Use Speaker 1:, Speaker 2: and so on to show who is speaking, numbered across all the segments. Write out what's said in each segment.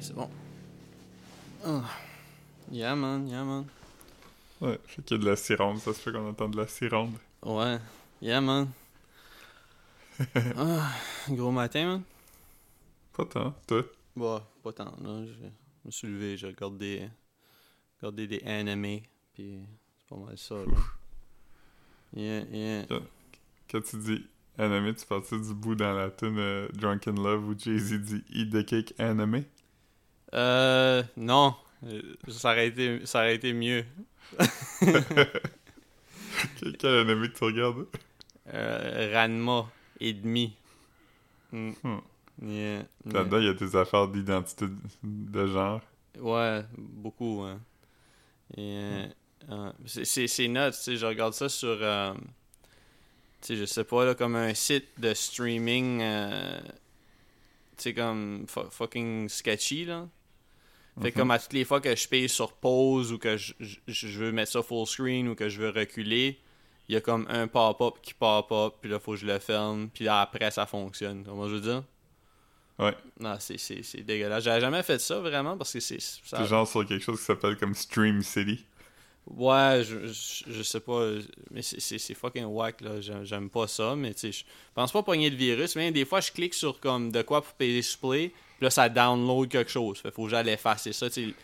Speaker 1: C'est bon. Oh. Yeah, man, yeah, man.
Speaker 2: Ouais, fait qu'il y a de la sironde, ça se fait qu'on entend de la sironde.
Speaker 1: Ouais, yeah, man. ah, gros matin, man.
Speaker 2: Pas tant, toi?
Speaker 1: Bah, pas tant, là. Je me suis levé, j'ai regardé, regardé des animés, puis c'est pas mal ça, là. Yeah, yeah.
Speaker 2: Quand tu dis anime, tu parles du bout dans la tune euh, Drunken Love où Jay-Z dit Eat the cake anime?
Speaker 1: Euh, non. Ça aurait été, ça aurait été mieux.
Speaker 2: quel, anime que tu regardes?
Speaker 1: Euh, Ranma et demi. Mm.
Speaker 2: Hmm.
Speaker 1: Yeah,
Speaker 2: Là-dedans, il y a des affaires d'identité de genre.
Speaker 1: Ouais, beaucoup. Hein. Et, euh, euh, c'est nuts, tu sais, je regarde ça sur, euh, tu sais, je sais pas, là, comme un site de streaming, euh, tu sais, comme fu- fucking sketchy, là. Fait que
Speaker 2: Mhm.
Speaker 1: comme à toutes les fois que je paye sur pause ou que je, je, je veux mettre ça full screen ou que je veux reculer, il y a comme un pop-up qui pop-up, puis là, faut que je le ferme, puis là, après, ça fonctionne. Comment je veux dire?
Speaker 2: Ouais.
Speaker 1: Non, c'est- c'est c'est dégueulasse. J'avais jamais fait ça, vraiment, parce que c'est... ça-
Speaker 2: C'est genre sur quelque chose qui s'appelle comme Stream City.
Speaker 1: Ouais, je, je, je sais pas, mais c'est- c'est c'est fucking whack, là. J'aime j'aime pas ça, mais tu sais, je pense pas pogner le virus. Mais des fois, je clique sur comme de quoi pour payer display, puis là, ça download quelque chose. Fait faut que j'aille effacer ça. tu.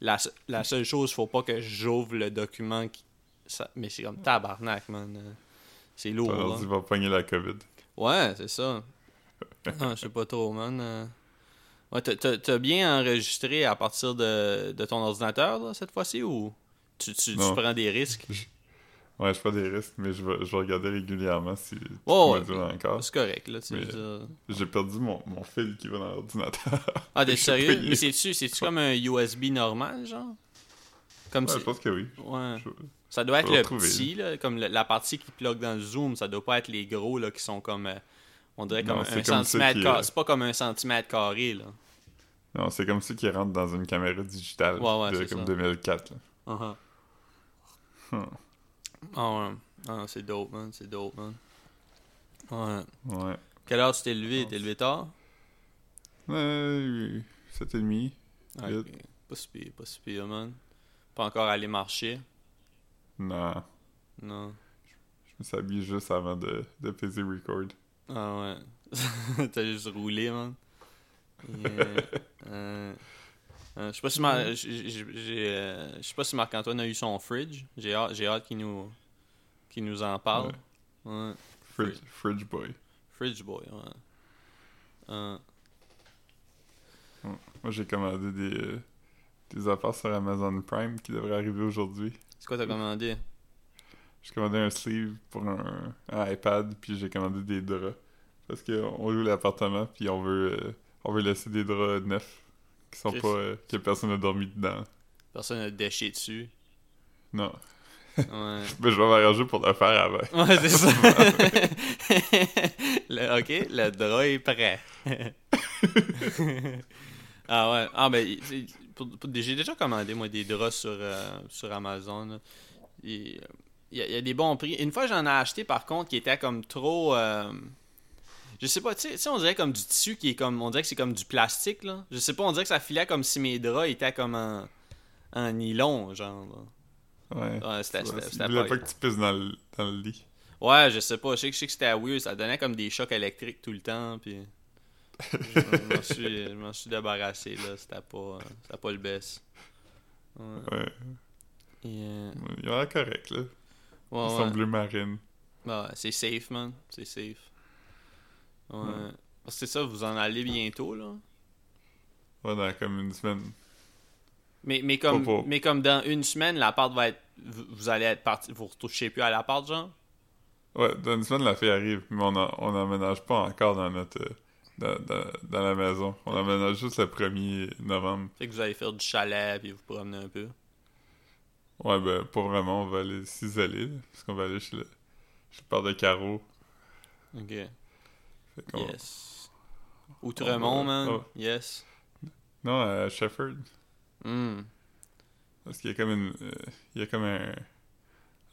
Speaker 1: La, se- la seule chose, faut pas que j'ouvre le document. Qui, ça, mais c'est comme tabarnak, man. C'est lourd,
Speaker 2: Ton
Speaker 1: là.
Speaker 2: ordi va pogner la COVID.
Speaker 1: Ouais, c'est ça. Ah, je sais pas trop, man. Euh, Ouais, t'as- bien enregistré à partir de, de ton ordinateur, là, cette fois-ci, ou tu, tu, tu prends des risques?
Speaker 2: Ouais, je fais des risques, mais je vais, je vais regarder régulièrement si tu
Speaker 1: Oh,
Speaker 2: me encore.
Speaker 1: C'est correct, là, tu dire.
Speaker 2: J'ai perdu mon, mon fil qui va dans l'ordinateur.
Speaker 1: Ah, t'es sérieux? Mais c'est-tu c'est-tu comme un USB normal, genre? Comme
Speaker 2: Ouais, je pense que oui.
Speaker 1: Ouais.
Speaker 2: Je-
Speaker 1: Ça doit être le
Speaker 2: retrouver,
Speaker 1: petit, là, comme le- la partie qui plug dans le zoom, ça doit pas être les gros, là, qui sont comme... euh, on dirait comme
Speaker 2: Non,
Speaker 1: un
Speaker 2: comme
Speaker 1: centimètre carré.
Speaker 2: euh,
Speaker 1: C'est pas comme un centimètre carré, là.
Speaker 2: Non, c'est comme ceux qui rentrent dans une caméra digitale
Speaker 1: Ouais, ouais,
Speaker 2: de
Speaker 1: c'est
Speaker 2: comme
Speaker 1: ça.
Speaker 2: 2004. là.
Speaker 1: Uh-huh.
Speaker 2: Hmm.
Speaker 1: Ah ouais. Ah, c'est dope, man. C'est dope, man. Ouais.
Speaker 2: Ouais.
Speaker 1: Quelle heure tu t'es levé? T'es levé tard?
Speaker 2: Euh, 7h30.
Speaker 1: Ah,
Speaker 2: Vite.
Speaker 1: ok. Pas si pire, pas si pire, man. Pas encore aller marcher?
Speaker 2: Non.
Speaker 1: Non.
Speaker 2: Je me suis habillé juste avant de, de peser record.
Speaker 1: Ah ouais. T'as juste roulé, man. Yeah. Euh, euh, je sais pas si Mar- j'ai, euh, je sais pas si Marc-Antoine a eu son fridge. J'ai hâte, j'ai hâte qu'il nous nous en parle. Ouais.
Speaker 2: Fridge, fridge boy.
Speaker 1: Fridge boy, ouais. Euh,
Speaker 2: Moi, j'ai commandé des, euh, des affaires sur Amazon Prime qui devraient arriver aujourd'hui.
Speaker 1: c'est quoi t'as commandé?
Speaker 2: J'ai commandé un sleeve pour un, un iPad, puis j'ai commandé des draps. Parce qu'on loue l'appartement, puis on veut on veut laisser des draps neufs qui sont
Speaker 1: Chris.
Speaker 2: pas... euh, que personne n'a dormi dedans.
Speaker 1: Personne n'a déché dessus.
Speaker 2: Non.
Speaker 1: Ouais.
Speaker 2: Ben, je vais m'arranger pour le faire avant.
Speaker 1: Ouais, c'est ça. Le- ok, le drap est prêt. ah ouais. Ah ben, j'ai déjà commandé, moi, des draps sur, euh, sur Amazon. là. Et, Il y, a- il y a des bons prix. Une fois, j'en ai acheté, par contre, qui était comme trop... euh, Je sais pas, tu sais- on dirait comme du tissu qui est comme... On dirait que c'est comme du plastique, là. Je sais pas, on dirait que ça filait comme si mes draps étaient comme en, en nylon, genre. là.
Speaker 2: Ouais.
Speaker 1: Ouais, c'était...
Speaker 2: Il
Speaker 1: c'était
Speaker 2: voulait
Speaker 1: pas-
Speaker 2: pas que tu pisses dans le, dans le lit.
Speaker 1: Ouais, je sais pas. Je sais que, que c'était weird. Ça donnait comme des chocs électriques tout le temps. Puis. je m'en suis, je suis débarrassé, là. C'était pas, c'était pas le best. Ouais.
Speaker 2: Ouais.
Speaker 1: Euh,
Speaker 2: Il a l'air correct, là.
Speaker 1: ouais,
Speaker 2: Ils sont
Speaker 1: ouais.
Speaker 2: bleu marine.
Speaker 1: Ouais, c'est safe, man. C'est safe. Ouais.
Speaker 2: Ouais.
Speaker 1: Parce que c'est ça, vous en allez bientôt, là.
Speaker 2: Ouais, dans comme une semaine.
Speaker 1: Mais, mais, comme, mais comme dans une semaine, l'appart va être. Vous, vous allez être parti. Vous retouchez plus à l'appart, genre?
Speaker 2: Ouais, dans une semaine, la fille arrive, mais on en- on n'emménage pas encore dans notre... euh, dans, dans, dans la maison. On emménage juste le 1er novembre.
Speaker 1: Fait que vous allez faire du chalet, puis vous promener un peu.
Speaker 2: Ouais, ben, pas vraiment. On va aller s'isoler, parce qu'on va aller chez le, chez le père de Caro.
Speaker 1: Ok. Yes. Outremont, man.
Speaker 2: oh.
Speaker 1: Yes.
Speaker 2: Non, à Shefford.
Speaker 1: Hmm.
Speaker 2: Parce qu'il y a comme une... euh, il y a comme un...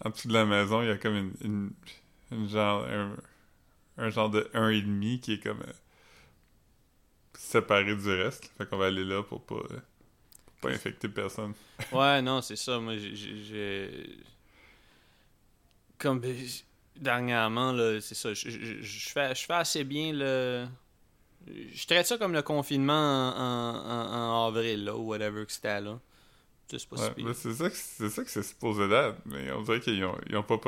Speaker 2: En dessous de la maison, il y a comme une... une, une genre... Un, un genre de 1,5 qui est comme... euh, séparé du reste. Fait qu'on va aller là pour pas, euh, pour pas infecter personne.
Speaker 1: Ouais, non, c'est ça. Moi, j'ai- Comme. Dernièrement, là, c'est ça. Je, je- je fais, je fais assez bien le. Je traite ça comme le confinement en, en- en- en avril, là, ou whatever que c'était, là. C'est pas
Speaker 2: Ouais, c'est ça que c'est ça que c'est supposé d'être, mais on dirait qu'ils ont, ils ont pas,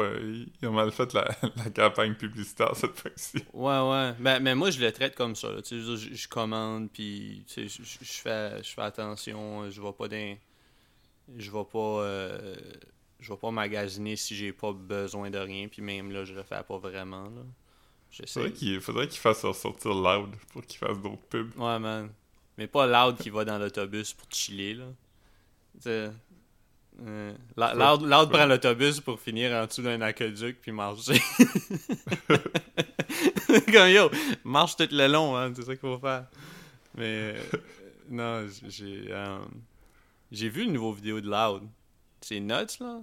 Speaker 2: ils ont mal fait la, la campagne publicitaire cette fois-ci.
Speaker 1: Ouais, ouais. Ben, mais moi, je le traite comme ça. là. Tu sais, je, je- commande, puis tu sais, je, je- je fais, je fais attention. Je vais pas dans... Je vais pas... euh, je vais pas magasiner si j'ai pas besoin de rien, puis même là, je le fais pas vraiment, là.
Speaker 2: Faudrait qu'il fassent ressortir Loud pour qu'ils fassent d'autres pubs.
Speaker 1: Ouais, man. Mais pas Loud qui va dans l'autobus pour chiller, là. Euh, La- Loud, Loud prend l'autobus pour finir en dessous d'un aqueduc puis marcher. Comme yo, marche tout le long, hein, c'est ça qu'il faut faire. Mais euh, non, j'ai euh, j'ai vu une nouvelle vidéo de Loud. C'est nuts là.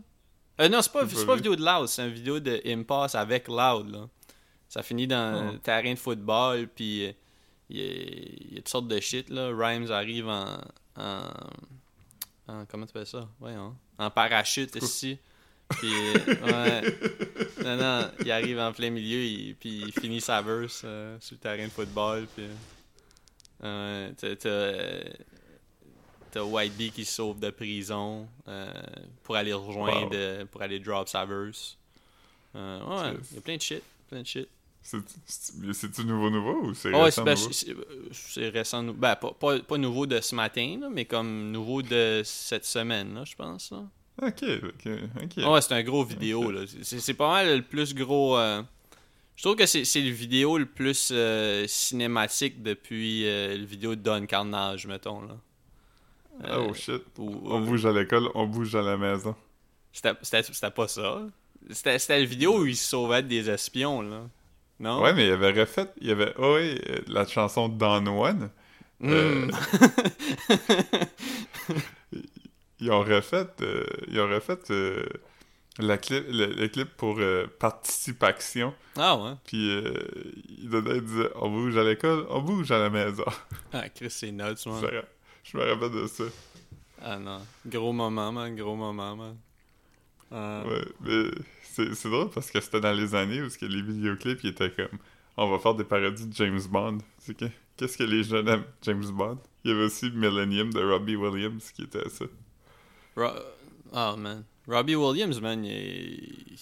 Speaker 1: Euh, non, c'est pas,
Speaker 2: pas
Speaker 1: pas vidéo de Loud, c'est une vidéo de Impasse avec Loud là. Ça finit dans
Speaker 2: Oh.
Speaker 1: un terrain de football puis euh, il y, a, il y a toutes sortes de shit là. Rhymes arrive en, en, en- comment tu appelles ça? Voyons. En parachute ici. Puis ouais. Non non, il arrive en plein milieu il- puis il finit sa verse euh, sur le terrain de football puis euh, t'as- t'as t'as White Bee qui se sauve de prison euh, pour aller rejoindre
Speaker 2: Wow.
Speaker 1: euh, pour aller drop sa verse. Euh, ouais, il y a plein de shit, plein de shit.
Speaker 2: C'est- c'est- C'est-tu nouveau nouveau ou c'est
Speaker 1: ouais,
Speaker 2: récent
Speaker 1: c'est ben, c'est- récent. Ben, pas, pas, pas nouveau de ce matin, là, mais comme nouveau de cette semaine, là, je pense. Là.
Speaker 2: Ok, ok, ok.
Speaker 1: Ah ouais, c'est un gros vidéo. là. C'est pas mal le plus gros. euh, Je trouve que c'est c'est le vidéo le plus euh, cinématique depuis euh, le vidéo de Don Carnage, mettons. Là. Euh,
Speaker 2: oh shit.
Speaker 1: ou-
Speaker 2: On bouge à l'école, on bouge à la maison.
Speaker 1: C'était pas ça. C'était la vidéo où il se sauvait des espions, là. Non?
Speaker 2: Ouais, mais il avait refait, il y avait, oh ouais, euh, la chanson Don One. Euh,
Speaker 1: Hmm.
Speaker 2: Ils ont refait, euh, ils ont refait euh, la clip, le, le clip pour euh, participation.
Speaker 1: Ah ouais.
Speaker 2: Puis euh, il donnait, il disait, on bouge à l'école, on bouge à la maison.
Speaker 1: Ah, Chris, c'est nuts,
Speaker 2: ra- je me rappelle de ça.
Speaker 1: Ah non. Gros moment, man. Gros moment, man. Ah.
Speaker 2: Ouais, mais c'est c'est drôle parce que c'était dans les années où que les vidéoclips ils étaient comme on va faire des parodies de James Bond. C'est que qu'est-ce que les jeunes aiment? James Bond. Il y avait aussi Millennium de Robbie Williams qui était ça.
Speaker 1: Ro- Ah, man. Robbie Williams, man, il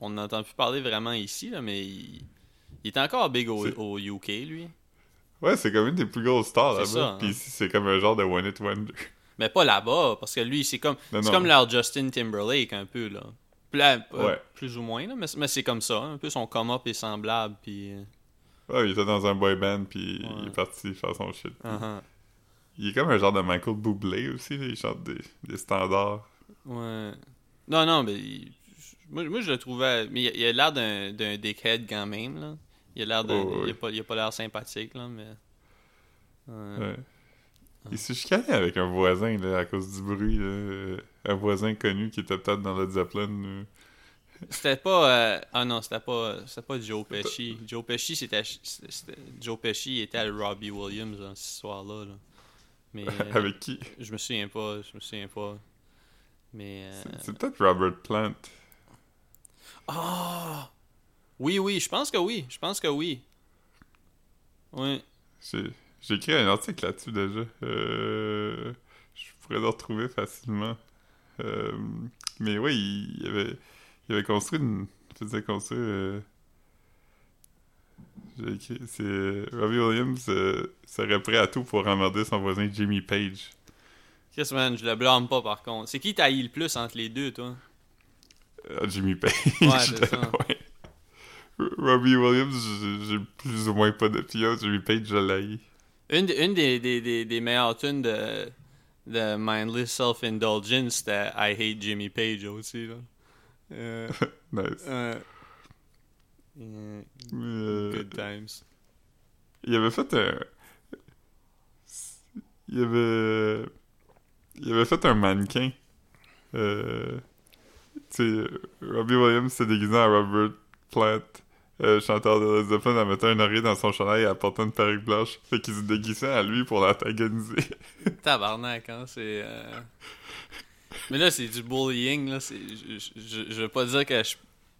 Speaker 1: on n'entend plus parler vraiment ici, là, mais il... il est encore big au, au UK, lui.
Speaker 2: Ouais, c'est comme une des plus grosses stars là-bas.
Speaker 1: hein.
Speaker 2: Puis ici c'est comme un genre de one hit wonder.
Speaker 1: Mais pas là-bas, parce que lui, c'est comme c'est comme leur Justin Timberlake, un peu, là. Plus, euh,
Speaker 2: Ouais.
Speaker 1: plus ou moins, là, mais, mais c'est comme ça. Un peu son come-up est semblable, puis... euh,
Speaker 2: Ouais, il était dans un boy band puis il est parti faire son shit.
Speaker 1: uh-huh.
Speaker 2: Il est comme un genre de Michael Bublé aussi, là, il chante des, des standards.
Speaker 1: Ouais. Non, non, mais il- moi, moi, je le trouvais. Mais il, a l'air d'un, d'un dickhead quand même, là. Il a l'air d'un.
Speaker 2: Oh, oui.
Speaker 1: il, a pas, il a pas l'air sympathique, là, mais. Ouais.
Speaker 2: Ouais. Il s'est chicané avec un voisin là, à cause du bruit. Là. euh, Un voisin connu qui était peut-être dans le Zeppelin. euh.
Speaker 1: C'était pas. euh, Ah non, c'était pas. C'était pas Joe Pesci. Joe Pesci, c'était. c'était- Joe Pesci était à Robbie Williams dans cette histoire-là. là. Mais. euh,
Speaker 2: avec qui?
Speaker 1: je me souviens pas. Je me souviens pas. Mais. euh,
Speaker 2: C'est- C'est peut-être Robert Plant.
Speaker 1: Ah! Oui, oui, je pense que oui. Je pense que oui. Oui.
Speaker 2: J'ai écrit un article là-dessus déjà. Euh, je pourrais le retrouver facilement. Euh, mais oui, il, avait, il avait construit une. Il faisait construire. euh, J'ai écrit. C'est. Robbie Williams serait prêt à tout pour emmerder son voisin Jimmy Page.
Speaker 1: Chris, man, je le blâme pas par contre. C'est qui taille le plus entre les deux, toi?
Speaker 2: Ah, Jimmy Page.
Speaker 1: Ouais, c'est ça.
Speaker 2: Ouais. Robbie Williams, j'ai- plus ou moins pas d'opinion. Jimmy Page, je l'ai.
Speaker 1: Une, des- une des, des, des, des meilleures tunes de, de Mindless Self-Indulgence, c'était I Hate Jimmy Page aussi, là. Euh,
Speaker 2: Nice.
Speaker 1: euh,
Speaker 2: euh,
Speaker 1: good times.
Speaker 2: il avait fait un. Il avait. Il avait fait un mannequin. Euh. Tu sais, Robbie Williams s'est déguisé en Robert Plant euh, chanteur de Led Zeppelin en mettant un oreiller dans son chandail et apportant une perruque blanche. Fait qu'il se déguisait à lui pour l'antagoniser.
Speaker 1: Tabarnak, hein, c'est... euh, Mais là, c'est du bullying, là. Je, je, je veux pas dire que je,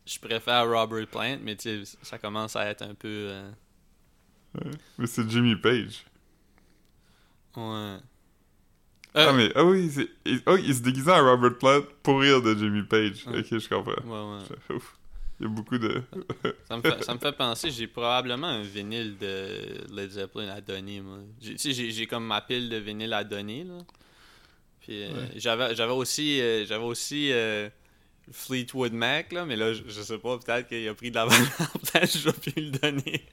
Speaker 1: je préfère Robert Plant, mais tu sais, ça commence à être un peu... euh,
Speaker 2: Ouais. Mais c'est Jimmy Page.
Speaker 1: Ouais.
Speaker 2: Ah,
Speaker 1: Euh,
Speaker 2: mais, ah oui, c'est- il, oh, il se déguisait en Robert Plant pour rire de Jimmy Page.
Speaker 1: Ouais.
Speaker 2: Ok, je comprends.
Speaker 1: Ouais, ouais.
Speaker 2: Ouf. Il y a beaucoup de.
Speaker 1: Ça me, fait, ça me fait penser, j'ai probablement un vinyle de Led Zeppelin à donner, moi. J'ai- Tu sais, j'ai- comme ma pile de vinyle à donner, là. Puis euh,
Speaker 2: Ouais.
Speaker 1: j'avais j'avais aussi, euh, j'avais aussi euh, Fleetwood Mac, là, mais là, je, je sais pas, peut-être qu'il a pris de la valeur, peut-être que je vais plus le donner.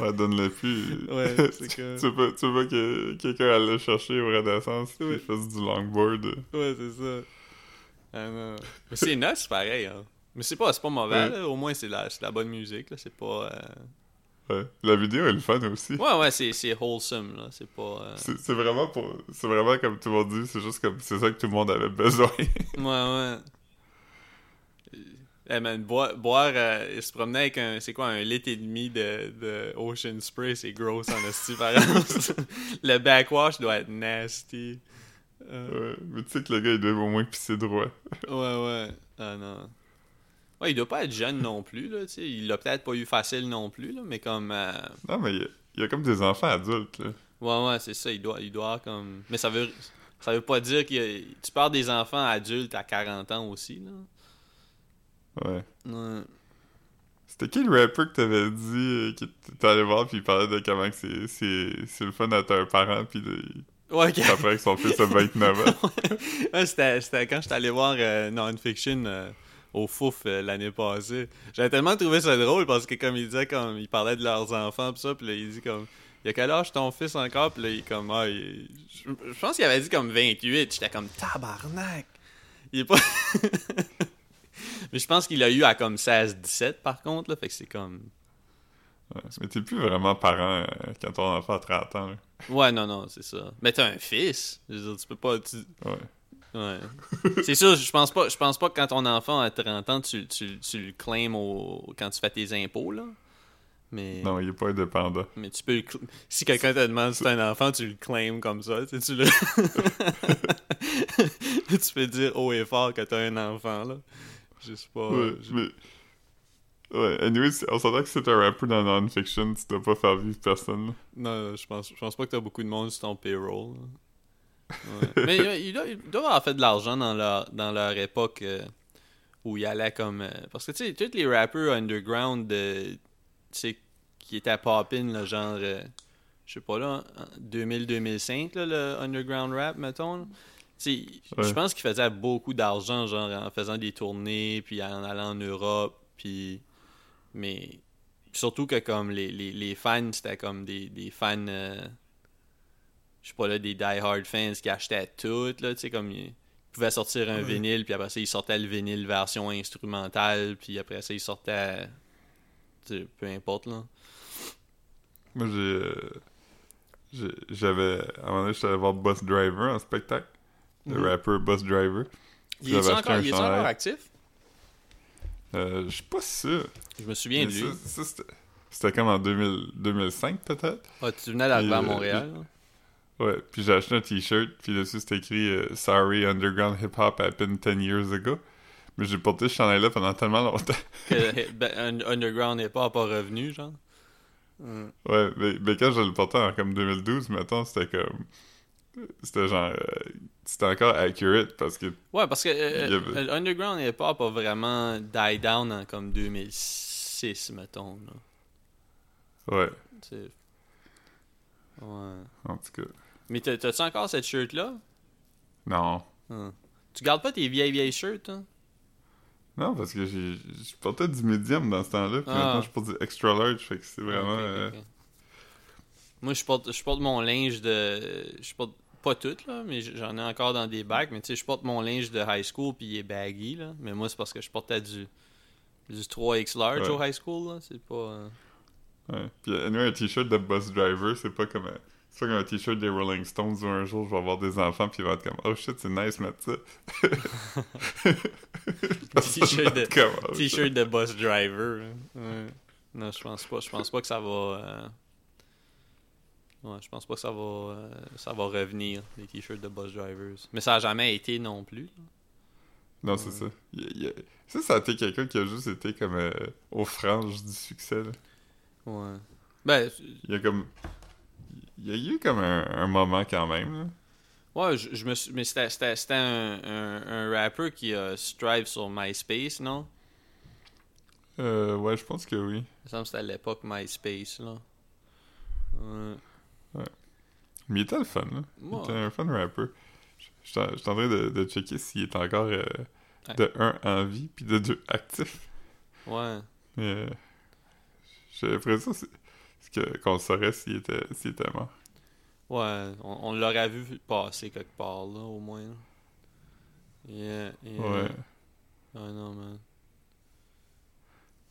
Speaker 2: Ouais, donne-le plus.
Speaker 1: Ouais, c'est que-
Speaker 2: tu veux pas, tu veux pas que quelqu'un aille le chercher au Renaissance
Speaker 1: Ouais.
Speaker 2: fasse du longboard.
Speaker 1: Ouais, c'est ça. Ah non. Mais c'est nice, c'est pareil, hein. Mais c'est pas, pas mauvais,
Speaker 2: Ouais.
Speaker 1: Au moins, c'est la, la bonne musique, là. C'est pas... euh,
Speaker 2: Ouais. La vidéo est le fun aussi.
Speaker 1: Ouais, ouais, c'est wholesome, là. C'est pas... euh,
Speaker 2: C'est vraiment pour. C'est vraiment comme tout le monde dit, c'est juste comme. C'est ça que tout le monde avait besoin.
Speaker 1: Ouais, ouais. Eh man, boire, boire euh, il se promenait avec un, c'est quoi, un litre et demi de, de Ocean Spray, c'est gross en esti, par exemple. Le backwash doit être nasty. Euh,
Speaker 2: ouais. Mais tu sais que le gars, il doit au moins pisser droit.
Speaker 1: ouais, ouais. Ah non. Ouais, il doit pas être jeune non plus, là, tu sais. Il l'a peut-être pas eu facile non plus, là, mais comme... euh,
Speaker 2: Non, mais il y, a, comme des enfants adultes, là.
Speaker 1: Ouais, ouais, c'est ça, il doit, il doit comme... Mais ça veut, ça veut pas dire que tu parles des enfants adultes à 40 ans aussi, là.
Speaker 2: Ouais.
Speaker 1: Ouais.
Speaker 2: C'était qui le rapper que t'avais dit euh, que t'es allé voir puis il parlait de comment que c'est, c'est, c'est le fun d'être un parent puis de,
Speaker 1: Ouais, ok.
Speaker 2: après que son fils a 29 ans.
Speaker 1: Ouais, c'était, c'était quand j'étais allé voir euh, Non-Fiction euh, au Fouf euh, l'année passée. J'avais tellement trouvé ça drôle parce que comme il disait, comme il parlait de leurs enfants pis ça, pis là il dit comme il y a quel âge ton fils encore? Pis là il comme ah, il- je, je pense qu'il avait dit comme 28. J'étais comme tabarnak. Il est pas. Mais je pense qu'il a eu à comme 16-17 par contre, là. Fait que c'est comme.
Speaker 2: Ouais. Mais t'es plus vraiment parent euh, quand ton enfant a 30 ans. là.
Speaker 1: Ouais, non, non, c'est ça. Mais t'as un fils. Je veux dire, tu peux pas. tu-
Speaker 2: Ouais.
Speaker 1: Ouais. c'est sûr, je pense pas je pense pas que quand ton enfant a 30 ans, tu, tu, tu le claimes au, quand tu fais tes impôts, là. Mais,
Speaker 2: Non, il est pas indépendant.
Speaker 1: mais tu peux le cl- Si quelqu'un te demande si t'es un enfant, tu le claimes comme ça. Tu, sais, tu le. tu peux dire haut et fort que t'as un enfant, là. Je sais pas.
Speaker 2: Ouais,
Speaker 1: je-
Speaker 2: mais... Ouais, anyway, on s'entend que c'est un rapper dans non-fiction, tu dois pas faire vivre personne, là.
Speaker 1: Non, je pense, je pense pas que t'as beaucoup de monde sur ton payroll. là. Ouais. Mais euh, ils doivent, ils doivent avoir fait de l'argent dans leur, dans leur époque euh, où ils allaient comme. euh, parce que tu sais, tous les rappers underground sais, qui étaient poppin, là, genre. euh, je sais pas là, en 2000-2005, là, le underground rap, mettons.
Speaker 2: Ouais.
Speaker 1: je pense qu'ils faisaient beaucoup d'argent, genre en faisant des tournées, puis en allant en Europe, puis. Mais surtout que comme les, les, les fans, c'était comme des, des fans. Je sais pas là, des die-hard fans qui achetaient tout, là, tu sais, comme ils pouvaient sortir un vinyle, puis après ça, ils sortaient le vinyle version instrumentale, puis après ça, ils sortaient. tu sais, peu importe, là.
Speaker 2: Moi, j'ai... J'avais... À un moment donné, j'étais allé voir Bus Driver en spectacle. Le
Speaker 1: Mhm.
Speaker 2: rapper Bus Driver.
Speaker 1: Il est encore, il est encore actif?
Speaker 2: Euh, je suis pas sûr.
Speaker 1: Je me souviens de lui.
Speaker 2: c'était- comme en 2000 2005, peut-être?
Speaker 1: Ah, tu venais d'arriver à
Speaker 2: euh,
Speaker 1: Montréal.
Speaker 2: Ouais, puis j'ai acheté un t-shirt, puis dessus c'était écrit euh, Sorry, Underground Hip Hop happened 10 years ago. Mais j'ai porté ce chandail-là pendant tellement longtemps.
Speaker 1: que ben, un- Underground n'est pas pas revenu, genre? Hmm.
Speaker 2: ouais, mais, mais quand je le portais en comme 2012, mettons, c'était comme. C'était genre. euh, c'était encore accurate parce que.
Speaker 1: Ouais, parce que euh,
Speaker 2: avait-
Speaker 1: euh, Underground Hip Hop a vraiment die down en comme 2006, mettons. Là.
Speaker 2: Ouais.
Speaker 1: Ouais.
Speaker 2: en tout cas.
Speaker 1: Mais t'as- t'as-tu encore cette shirt-là?
Speaker 2: Non.
Speaker 1: Hmm. Tu gardes pas tes vieilles vieilles shirts, hein?
Speaker 2: Non, parce que j'ai je portais du medium dans ce temps-là, puis
Speaker 1: Ah.
Speaker 2: maintenant je porte du extra large, fait que c'est vraiment. Euh.
Speaker 1: Moi, je porte, je porte mon linge de. Je porte pas tout, là, mais j'en ai encore dans des bacs. Mais tu sais, je porte mon linge de high school, puis il est baggy, là. Mais moi, c'est parce que je portais du, du 3X large
Speaker 2: Ouais.
Speaker 1: au high school, là. C'est pas. euh,
Speaker 2: Ouais. Puis anyway, un t-shirt de bus driver, c'est pas comme un... Comme un t-shirt des Rolling Stones où un jour je vais avoir des enfants puis ils vont être comme Oh shit, c'est nice mettre ça.
Speaker 1: T-shirt de,
Speaker 2: Comment,
Speaker 1: t-shirt de bus driver. Ouais. Non, je pense pas. Je pense pas que ça va. euh, Ouais, je pense pas que ça va, euh, ça va revenir, les t-shirts de bus drivers. Mais ça a jamais été non plus.
Speaker 2: Non, c'est ça. Il il Ça, ça a été quelqu'un qui a juste été comme euh, aux franges du succès. Là.
Speaker 1: Ouais. Ben,
Speaker 2: Il y a comme. Il y a eu comme un, un moment quand même. Là.
Speaker 1: ouais, je, je me suis. Mais c'était, un, un, un rapper qui a strive sur MySpace, non?
Speaker 2: Euh, ouais, je pense que oui.
Speaker 1: Il me semble que c'était à l'époque MySpace, là. Ouais.
Speaker 2: Mais il était le fun, là. Il
Speaker 1: Ouais.
Speaker 2: était un fun rapper. Je suis en train de, de checker s'il est encore euh,
Speaker 1: Ouais.
Speaker 2: de 1 en vie, puis de 2 actif.
Speaker 1: Ouais.
Speaker 2: Mais euh, j'ai l'impression que- qu'on saurait s'il était, s'il était mort.
Speaker 1: Ouais, on, on l'aurait vu passer quelque part, là, au moins. là. Yeah, yeah.
Speaker 2: Ouais.
Speaker 1: Ah non, man.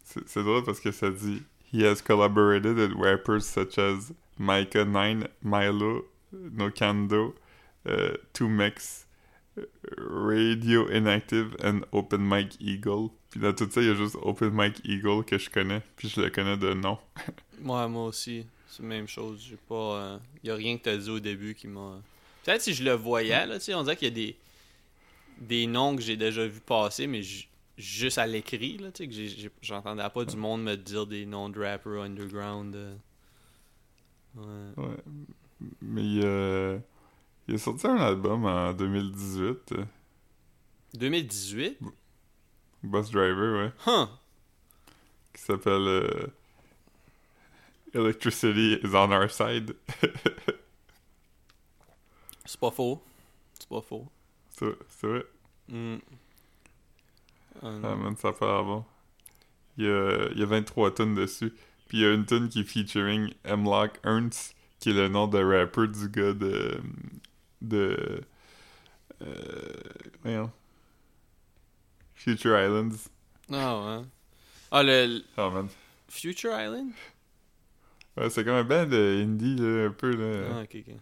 Speaker 2: C'est c'est drôle parce que ça dit He has collaborated with rappers such as Micah 9, Milo, Nokando, uh, Two Mex, euh, Radio Inactive and Open Mic Eagle. Puis dans tout ça, il y a juste Open Mic Eagle que je connais, puis je le connais de nom.
Speaker 1: Ouais, moi aussi. C'est la même chose. J'ai pas. euh, y a rien que t'as dit au début qui m'a. Peut-être si je le voyais, là, tu sais, on dirait qu'il y a des. Des noms que j'ai déjà vu passer, mais ju- juste à l'écrit, là, tu sais, que j'entendais pas du monde me dire des noms de rappers underground. euh. Ouais.
Speaker 2: Ouais. Mais il, a- il a sorti un album en 2018, euh,
Speaker 1: 2018?
Speaker 2: Bus Driver, ouais,
Speaker 1: Huh!
Speaker 2: qui s'appelle euh, Electricity is on our side.
Speaker 1: C'est pas faux. C'est pas faux.
Speaker 2: c'est c'est vrai.
Speaker 1: Hmm. Ah.
Speaker 2: Ah man, ça a pas l'air bon. Il y a, il y a 23 tonnes dessus. Puis il y a une tonne qui est featuring Hemlock Ernst, qui est le nom de rapper du gars de. de. Euh. Future Islands.
Speaker 1: Ah ouais. Ah, le,
Speaker 2: Oh man.
Speaker 1: Future Island?
Speaker 2: Ouais, c'est comme un band de indie, là, un peu, là.
Speaker 1: Ah, ok, ok.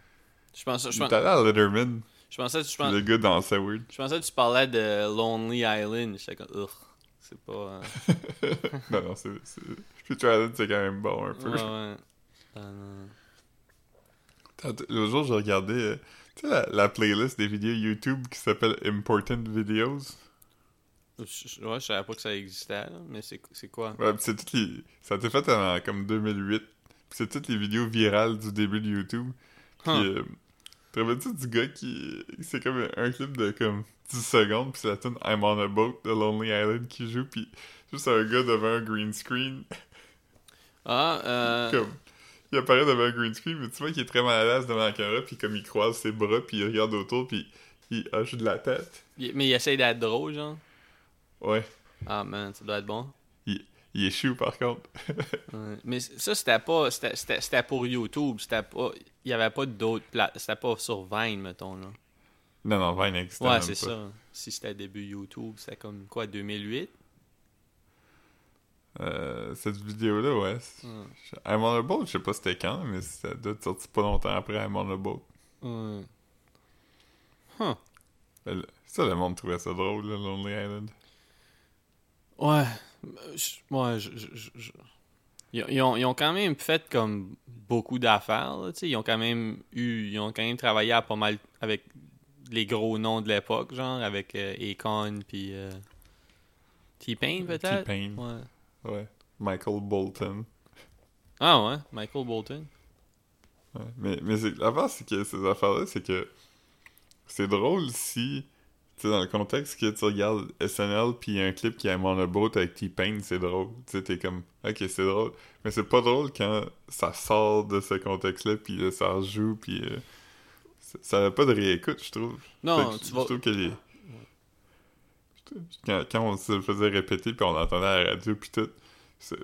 Speaker 1: Je pensais, je,
Speaker 2: Il
Speaker 1: pens-
Speaker 2: est allé à Letterman.
Speaker 1: je pensais, je,
Speaker 2: puis
Speaker 1: pens-
Speaker 2: Le gars dansait weird.
Speaker 1: je pensais que tu parlais de Lonely Island. J'étais comme, ugh, c'est pas. euh,
Speaker 2: non, non, c'est. Future Islands, c'est quand même bon, un peu.
Speaker 1: Ouais, ouais. Ah, non.
Speaker 2: Tantôt- L'autre jour, j'ai regardé euh, tu sais, la, la playlist des vidéos YouTube qui s'appelle Important Videos?
Speaker 1: Je, ouais, je savais pas que ça existait, là, mais c'est quoi?
Speaker 2: Ouais, pis c'est toutes les... Ça a été fait en comme 2008. Pis c'est toutes les vidéos virales du début de YouTube. Pis,
Speaker 1: Huh.
Speaker 2: euh, te rappelles-tu du gars qui... C'est comme un clip de comme 10 secondes, pis c'est la tune I'm on a boat de Lonely Island qui joue, pis juste un gars devant un green screen.
Speaker 1: Ah, euh.
Speaker 2: comme... Il apparaît devant un green screen, mais tu vois qu'il est très mal à l'aise devant la caméra, pis comme il croise ses bras, pis il regarde autour, pis il hoche de la tête.
Speaker 1: Mais il essaye d'être drôle, genre.
Speaker 2: Ouais.
Speaker 1: Ah, man, ça doit être bon.
Speaker 2: Il est chou, par contre.
Speaker 1: Ouais. Mais ça, c'était pas. C'était- pour YouTube. C'était pas. Il y avait pas d'autres places. C'était pas sur Vine, mettons, là.
Speaker 2: Non, non, Vine n'existait
Speaker 1: Ouais, c'est ça. Si c'était début YouTube, c'était comme quoi, 2008?
Speaker 2: Euh, cette vidéo-là, ouais.
Speaker 1: Ouais.
Speaker 2: I'm on a boat, je sais pas c'était quand, mais ça doit être sorti pas longtemps après I'm on a boat. Ben, le- Ça, le monde trouvait ça drôle, là, Lonely Island.
Speaker 1: Ouais. Je- Ouais, je. Ils, ils ont, ils ont quand même fait comme beaucoup d'affaires, là, tu sais. Ils ont quand même eu. Ils ont quand même travaillé à pas mal avec les gros noms de l'époque, genre, avec euh, Akon puis. euh, T-Pain, peut-être?
Speaker 2: T-Pain,
Speaker 1: Ouais.
Speaker 2: ouais. Michael Bolton.
Speaker 1: Ah ouais, Michael Bolton.
Speaker 2: Ouais. Mais, mais c'est- l'affaire, c'est que ces affaires-là, c'est que c'est drôle si, sais, dans le contexte que tu regardes SNL puis il y a un clip qui est I'm on a boat avec T-Pain, c'est drôle. Tu sais, t'es comme, ok, c'est drôle. Mais c'est pas drôle quand ça sort de ce contexte-là puis là, ça rejoue puis euh, ça- n'a pas de réécoute, je trouve.
Speaker 1: Non, tu
Speaker 2: je
Speaker 1: vas.
Speaker 2: trouve que les... Quand, quand on se le faisait répéter puis on l'entendait à la radio puis tout,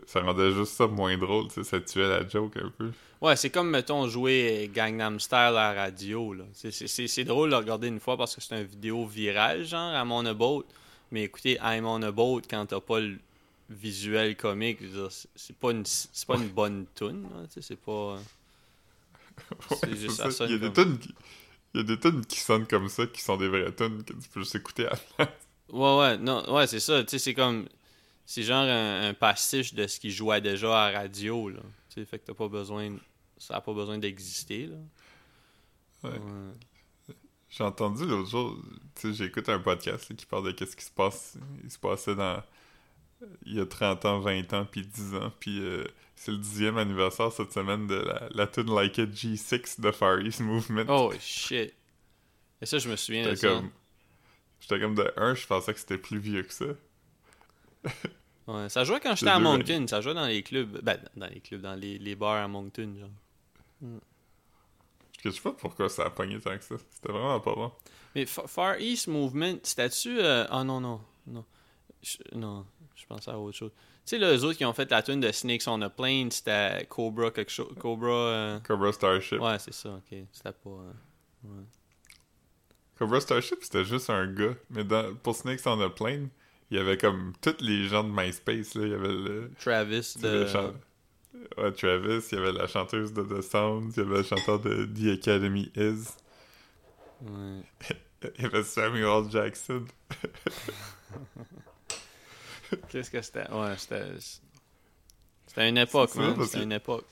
Speaker 2: ça rendait juste ça moins drôle, tu sais, ça tuait la joke un peu.
Speaker 1: Ouais, c'est comme, mettons, jouer Gangnam Style à la radio, là. C'est- drôle de regarder une fois parce que c'est une vidéo virale, genre, I'm on a boat. Mais écoutez, I'm on a boat, quand t'as pas le visuel comique, c'est- pas une, c'est pas une bonne tune, là, tu sais, c'est pas...
Speaker 2: Ouais,
Speaker 1: C'est juste, ça
Speaker 2: ça. Il y a des
Speaker 1: comme-
Speaker 2: tunes qui... Il y a des tunes qui sonnent comme ça, qui sont des vraies tunes que tu peux juste écouter à la place.
Speaker 1: Ouais, ouais, non, ouais, c'est ça. Tu sais, c'est comme. C'est genre un, un pastiche de ce qu'il jouait déjà à la radio, là. Tu sais, fait que t'as pas besoin. Ça a pas besoin d'exister, là.
Speaker 2: Ouais. J'ai entendu l'autre jour, tu sais, j'écoute un podcast là, qui parle de qu'est-ce qui se passe, il se passait dans, il y a 30 ans, 20 ans, puis 10 ans, puis euh, c'est le dixième anniversaire cette semaine de la, la tune Like It G6 de Far East Movement.
Speaker 1: Oh shit. Et ça, je me souviens de
Speaker 2: J'étais
Speaker 1: ça.
Speaker 2: comme, j'étais comme de un, je pensais que c'était plus vieux que ça.
Speaker 1: Ouais, ça jouait quand j'étais à Moncton. Ça jouait dans les clubs. Ben, dans les clubs, dans les, les bars à Moncton, genre.
Speaker 2: Je sais pas pourquoi ça a pogné tant que ça. C'était vraiment pas bon.
Speaker 1: Mais Fa- Far East Movement, c'était-tu. euh, Ah non, non, non. Je- non, je pensais à autre chose. Tu sais, là, eux autres qui ont fait la tune de Snakes on a Plane, c'était Cobra quelque chose. Cobra. euh,
Speaker 2: Cobra Starship.
Speaker 1: Ouais, c'est ça, ok. C'était pas. euh,
Speaker 2: Cobra Starship, c'était juste un gars. Mais dans, pour Snakes on a Plane, il y avait comme tous les gens de MySpace. Là. Il y avait le,
Speaker 1: Travis
Speaker 2: le
Speaker 1: de.
Speaker 2: chan- ouais, Travis, il y avait la chanteuse de The Sounds, il y avait le chanteur de The Academy Is,
Speaker 1: Ouais.
Speaker 2: il y avait Samuel Jackson.
Speaker 1: Qu'est-ce que c'était? Ouais, c'était. C'était une époque, man. C'était une époque.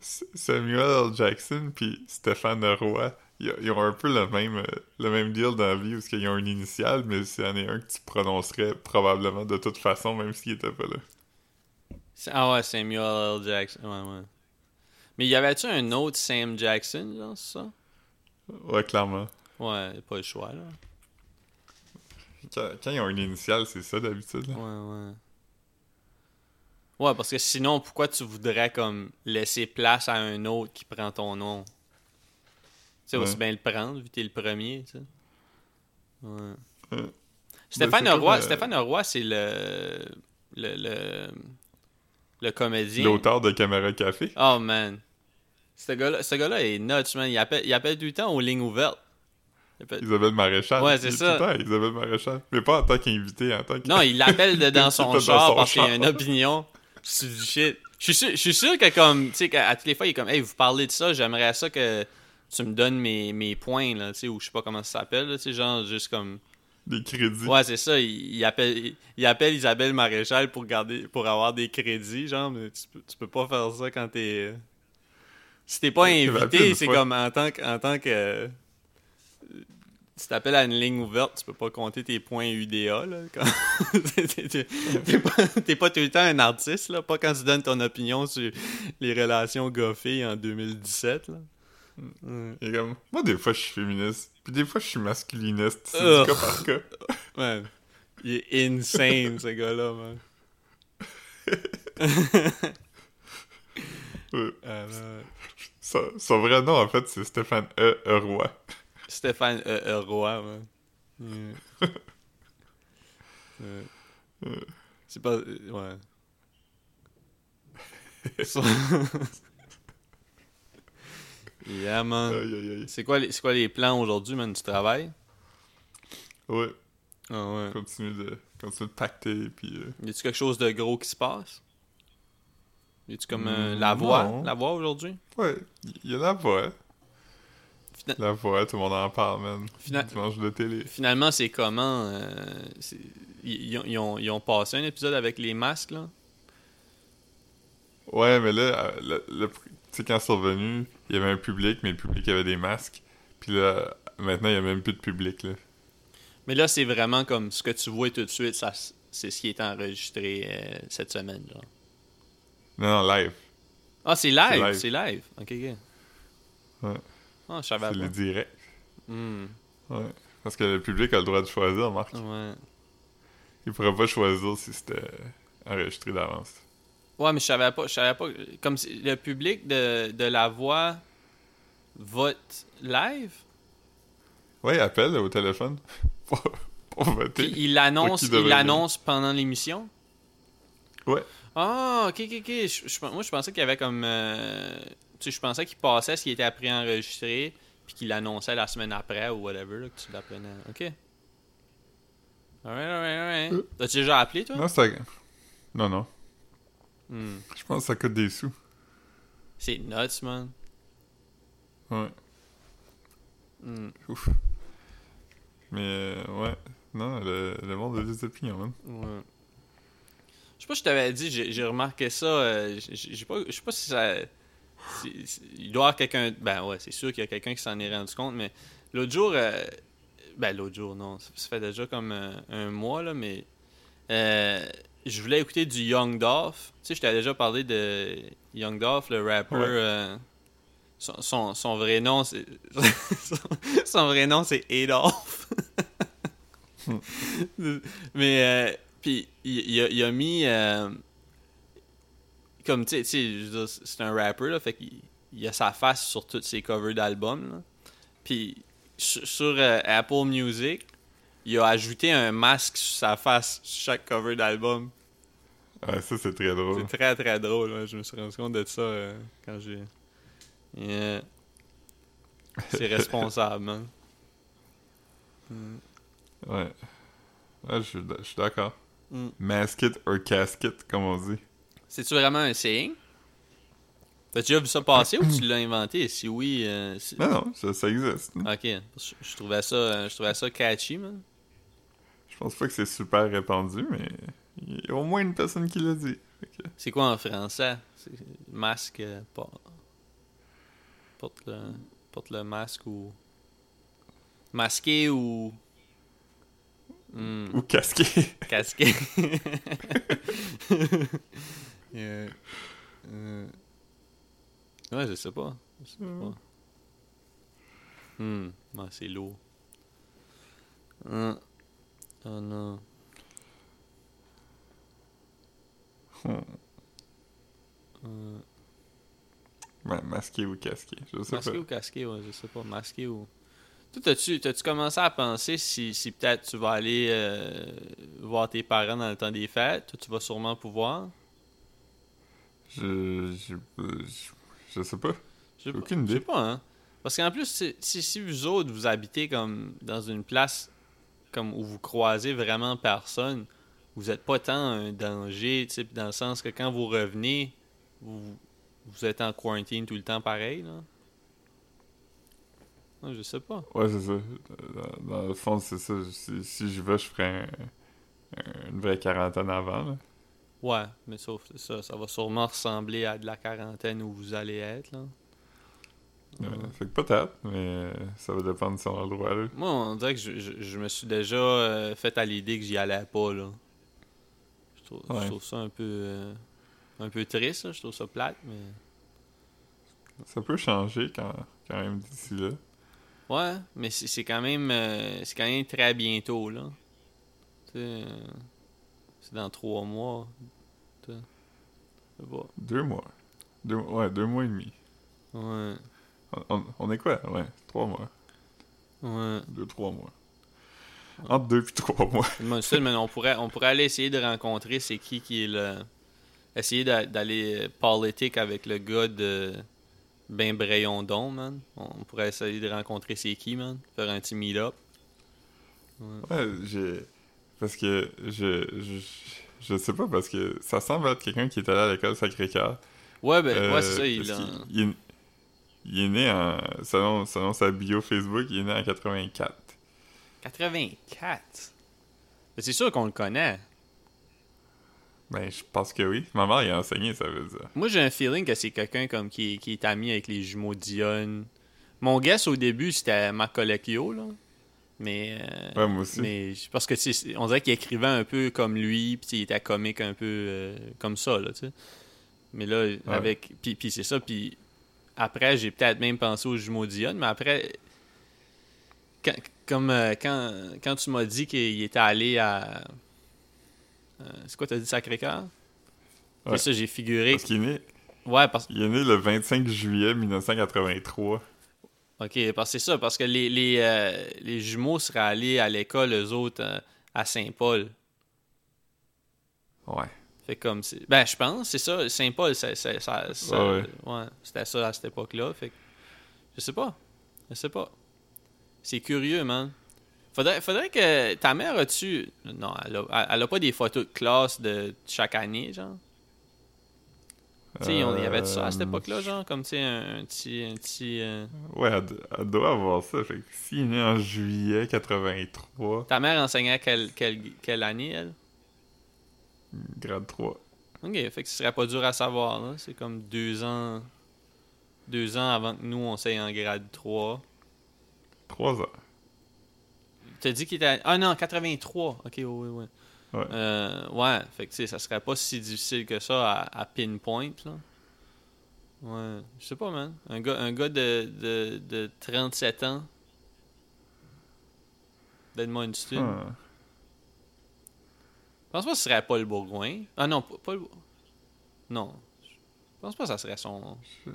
Speaker 2: Samuel L. Jackson puis Stéphane Roy, ils, ont un peu le même, euh, le même deal dans la vie où ils ont une initiale, mais c'est en est un que tu prononcerais probablement de toute façon, même s'il était pas là.
Speaker 1: Ah ouais, Samuel L. Jackson. Ouais, ouais. Mais y avait-tu un autre Sam Jackson, genre, ça?
Speaker 2: Ouais, clairement.
Speaker 1: Ouais, pas le choix, là.
Speaker 2: Quand, quand ils ont une initiale, c'est ça d'habitude. là.
Speaker 1: Ouais, ouais. Ouais, parce que sinon, pourquoi tu voudrais comme laisser place à un autre qui prend ton nom? Sais, aussi
Speaker 2: Ouais.
Speaker 1: bien le prendre, vu que t'es le premier, tu sais. Ouais. Stéphane
Speaker 2: Ben, c'est
Speaker 1: Roy,
Speaker 2: euh,
Speaker 1: Stéphane Roy, c'est le... le... le... le comédien.
Speaker 2: L'auteur de Caméra Café.
Speaker 1: Oh, man. Ce gars-là ce gars-là est nuts, man. Il appelle, il appelle tout le temps aux lignes ouvertes. Appelle-
Speaker 2: Isabelle Maréchal.
Speaker 1: Ouais, c'est ça.
Speaker 2: temps Isabelle Maréchal. Mais pas en tant qu'invité, en tant que.
Speaker 1: Non, il l'appelle de dans son
Speaker 2: Dans son
Speaker 1: parce qu'il a une opinion. C'est du shit. Je suis sûr, je suis sûr que comme, tu sais, qu'à toutes les fois, il est comme, hey, vous parlez de ça, j'aimerais ça que tu me donnes mes, mes points, là, tu sais, ou je sais pas comment ça s'appelle, là, tu sais, genre, juste comme.
Speaker 2: Des crédits.
Speaker 1: Ouais, c'est ça, il, il appelle, il, il appelle Isabelle Maréchal pour garder, pour avoir des crédits, genre, mais tu, peux- tu peux pas faire ça quand t'es. Si t'es pas invité, c'est comme en tant que. En tant que tu t'appelles à une ligne ouverte, tu peux pas compter tes points UDA. Là, quand- T'es- pas, pas tout le temps un artiste, là, pas quand tu donnes ton opinion sur les relations goffées en 2017. Là. Ouais.
Speaker 2: Est comme, moi, des fois, je suis féministe. Puis des fois, je suis masculiniste. C'est du cas par cas.
Speaker 1: Man, il est insane, ce gars-là, man.
Speaker 2: Ouais.
Speaker 1: Ah.
Speaker 2: Son, son vrai nom, en fait, c'est Stéphane E. E. Roy.
Speaker 1: Stéphane euh, euh, Roy, man. Ouais. C'est pas. euh, Ouais. So- yeah, man. C'est quoi, les- c'est quoi les plans aujourd'hui, man? Tu travailles?
Speaker 2: Ouais,
Speaker 1: Ah ouais.
Speaker 2: continue de, continue de pacter, puis... euh,
Speaker 1: Y a-tu quelque chose de gros qui se passe? Y a-tu comme euh,
Speaker 2: Mm,
Speaker 1: la voix?
Speaker 2: non.
Speaker 1: La voix aujourd'hui?
Speaker 2: Ouais, y a la voix.
Speaker 1: Fina-
Speaker 2: La voix, tout le monde en parle, man.
Speaker 1: Fina-
Speaker 2: Dimanche de télé.
Speaker 1: Finalement, c'est comment? euh, ils, ils ont, ont- passé un épisode avec les masques, là?
Speaker 2: Ouais, mais là, euh, le, le- tu sais, quand c'est revenu, il y avait un public, mais le public avait des masques. Puis là, maintenant, il y a même plus de public, là.
Speaker 1: Mais là, c'est vraiment comme ce que tu vois tout de suite, ça, c'est ce qui est enregistré euh, cette semaine, là.
Speaker 2: Non, non, live.
Speaker 1: Ah, c'est live, c'est live. Ok, ok.
Speaker 2: Ouais.
Speaker 1: Ah, je savais
Speaker 2: C'est le direct.
Speaker 1: Hmm,
Speaker 2: Ouais. Parce que le public a le droit de choisir, Marc.
Speaker 1: Ouais.
Speaker 2: Il pourrait pas choisir si c'était enregistré d'avance.
Speaker 1: Ouais, mais je savais pas, je savais pas. Comme si le public de, de la voix vote live,
Speaker 2: Ouais, il appelle au téléphone pour, pour voter.
Speaker 1: puis il l'annonce,
Speaker 2: qui
Speaker 1: il l'annonce pendant l'émission?
Speaker 2: Ouais.
Speaker 1: Ah, ok, ok, ok. Je- je- moi, je pensais qu'il y avait comme. euh, tu sais, je pensais qu'il passait s'il était préenregistré, puis qu'il l'annonçait la semaine après ou whatever, là, que tu l'apprenais. Ok. Alright, alright, alright.
Speaker 2: Euh.
Speaker 1: T'as-tu déjà appelé, toi?
Speaker 2: Non, ça... Non, non.
Speaker 1: Hmm.
Speaker 2: Je pense que ça coûte des sous.
Speaker 1: C'est nuts, man.
Speaker 2: Ouais.
Speaker 1: Hmm.
Speaker 2: Ouf. Mais, euh, ouais. Non, le, le monde a des opinions, man.
Speaker 1: Ouais. Je sais pas si je t'avais dit, j'ai remarqué ça. euh, j'ai j'ai pas, je sais pas si ça. si- si- il doit y avoir quelqu'un. Ben ouais, c'est sûr qu'il y a quelqu'un qui s'en est rendu compte, mais l'autre jour. euh, ben l'autre jour, non. Ça, ça fait déjà comme euh, un mois, là, mais. Je voulais écouter du Young Dolph. Tu sais, je t'avais déjà parlé de Young Dolph, le rapper.
Speaker 2: Ouais.
Speaker 1: euh, son, son, son vrai nom, c'est. son, son vrai nom, c'est Adolph. Mais, euh, puis, il, a, il a mis. euh, comme, tu sais- c'est un rapper, là, fait qu'il il a sa face sur toutes ses covers d'albums. Puis, sur, sur, euh, Apple Music, il a ajouté un masque sur sa face sur chaque cover d'album.
Speaker 2: Ouais, ça, c'est très drôle.
Speaker 1: C'est très très drôle, je me suis rendu compte de ça euh, quand j'ai. Yeah. C'est responsable, man. Mm.
Speaker 2: Ouais. Ouais, je suis d- je suis d'accord.
Speaker 1: Mm.
Speaker 2: Masket or casket, comme on dit.
Speaker 1: C'est-tu vraiment un saying? T'as-tu déjà vu ça passer ou tu l'as inventé? Si oui, euh,
Speaker 2: Non, non, ça, ça existe.
Speaker 1: Ok, je, je trouvais ça, euh, je trouvais ça catchy, man.
Speaker 2: Je pense pas que c'est super répandu, mais il y a au moins une personne qui l'a dit. Que-
Speaker 1: C'est quoi en français? Masque, euh, porte le, porte le masque ou masqué ou Hmm,
Speaker 2: Ou casqué.
Speaker 1: casqué. Yeah. Euh, Ouais, je sais pas. Je sais pas. Hmm, ouais, c'est lourd. Oh non.
Speaker 2: Hmm.
Speaker 1: Euh,
Speaker 2: Ouais, masqué ou casqué, je sais
Speaker 1: Masqué
Speaker 2: pas.
Speaker 1: ou casqué, ouais, je sais pas. Masqué ou. Toi, t'as-tu, commencé à penser si, si peut-être tu vas aller euh, voir tes parents dans le temps des fêtes? Toi, tu vas sûrement pouvoir?
Speaker 2: Je, je, je, je sais pas.
Speaker 1: Pas-
Speaker 2: Aucune
Speaker 1: Je sais
Speaker 2: idée.
Speaker 1: pas, hein. Parce qu'en plus, si, si vous autres, vous habitez comme dans une place comme où vous croisez vraiment personne, vous êtes pas tant un danger, dans le sens que quand vous revenez, vous, vous êtes en quarantine tout le temps pareil, là. Ouais, je sais pas.
Speaker 2: Ouais, c'est ça. Dans, dans le fond, c'est ça. Si, si je vais, je ferai un- un- une vraie quarantaine avant. Là.
Speaker 1: Ouais, mais sauf ça, ça va sûrement ressembler à de la quarantaine où vous allez être, là.
Speaker 2: Euh, fait que peut-être, mais ça va dépendre si on a le droit. Là.
Speaker 1: Moi, on dirait que je, je- je me suis déjà euh, fait à l'idée que j'y allais pas, là. Je trouve, je
Speaker 2: Ouais.
Speaker 1: trouve ça un peu, euh, un peu triste, là. Je trouve ça plate, mais...
Speaker 2: Ça peut changer quand, quand même d'ici là.
Speaker 1: Ouais, mais c'est c'est quand même euh, c'est quand même très bientôt, là. Euh, c'est dans trois mois.
Speaker 2: Deux mois. Deux, ouais, deux mois et demi.
Speaker 1: Ouais,
Speaker 2: On, est quoi? Ouais, trois mois.
Speaker 1: ouais.
Speaker 2: Deux, trois mois. Entre deux puis trois mois.
Speaker 1: Moi, ça, mais on pourrait, on pourrait aller essayer de rencontrer c'est qui qui est le. Essayer d'a- d'aller euh, politique avec le gars de Ben Brayondon, man. On pourrait essayer de rencontrer c'est qui, man? Faire un petit meet-up.
Speaker 2: Ouais, j'ai. Parce que je, je. Je sais pas, parce que ça semble être quelqu'un qui est allé à l'école Sacré-Cœur.
Speaker 1: Ouais, ben,
Speaker 2: Euh,
Speaker 1: ouais, c'est ça. Il
Speaker 2: il, est- il est né en. Selon, selon sa bio Facebook, il est né en 84.
Speaker 1: 84. Mais C'est sûr qu'on le connaît.
Speaker 2: Ben, je pense que oui. Ma mère, il a enseigné, ça veut dire.
Speaker 1: Moi, j'ai un feeling que c'est quelqu'un comme qui, qui est ami avec les jumeaux Dion. Mon guess au début, c'était Macolecchio, là. Mais. euh,
Speaker 2: Ouais, moi aussi.
Speaker 1: mais parce que on dirait qu'il écrivait un peu comme lui, puis il était comique un peu euh, comme ça, là, tu sais. Mais là, avec. Puis c'est ça, puis après, j'ai peut-être même pensé aux jumeaux Dion, mais après. Quand, comme euh, quand, quand tu m'as dit qu'il était allé à. euh, c'est quoi, t'as dit Sacré-Cœur?
Speaker 2: Ouais.
Speaker 1: C'est ça, j'ai figuré.
Speaker 2: Parce qu'il est né,
Speaker 1: Ouais, parce
Speaker 2: il est né le 25 juillet 1983.
Speaker 1: OK, parce que c'est ça, parce que les, les, euh, les jumeaux seraient allés à l'école, eux autres, à Saint-Paul.
Speaker 2: Ouais.
Speaker 1: Fait comme. Ben, je pense, c'est ça. Saint-Paul, ça, ça, ça- ça-
Speaker 2: Ouais,
Speaker 1: ouais, c'était ça à cette époque-là. Fait que. Je sais pas. Je sais pas. C'est curieux, man. Faudrait, faudrait que. Ta mère a-tu. Non, elle a, elle a pas des photos de classe de chaque année, genre? Tu sais, il y avait ça à cette
Speaker 2: Euh,
Speaker 1: époque-là, genre, comme, tu sais, un, un petit... Un petit euh,
Speaker 2: Ouais, elle, do- elle doit avoir ça. Fait que s'il est né en juillet 83,
Speaker 1: Ta mère enseignait quelle, quelle année, elle?
Speaker 2: Grade 3.
Speaker 1: Ok, fait que ce serait pas dur à savoir, là. C'est comme deux ans... Deux ans avant que nous, on s'aille en grade 3.
Speaker 2: 3 ans.
Speaker 1: T'as dit qu'il était... à- Ah non, 83. Ok, oui, oui, oui.
Speaker 2: Ouais.
Speaker 1: Euh, ouais, fait que, ça serait pas si difficile que ça à, à pinpoint, là. Ouais, je sais pas, man. Un gars, un gars de, de, de 37 ans d'Edmundston.
Speaker 2: Ah.
Speaker 1: Je pense pas que ce serait Paul Bourgoin. Ah non, pas Paul... Non. Je pense pas que ça serait son...
Speaker 2: Je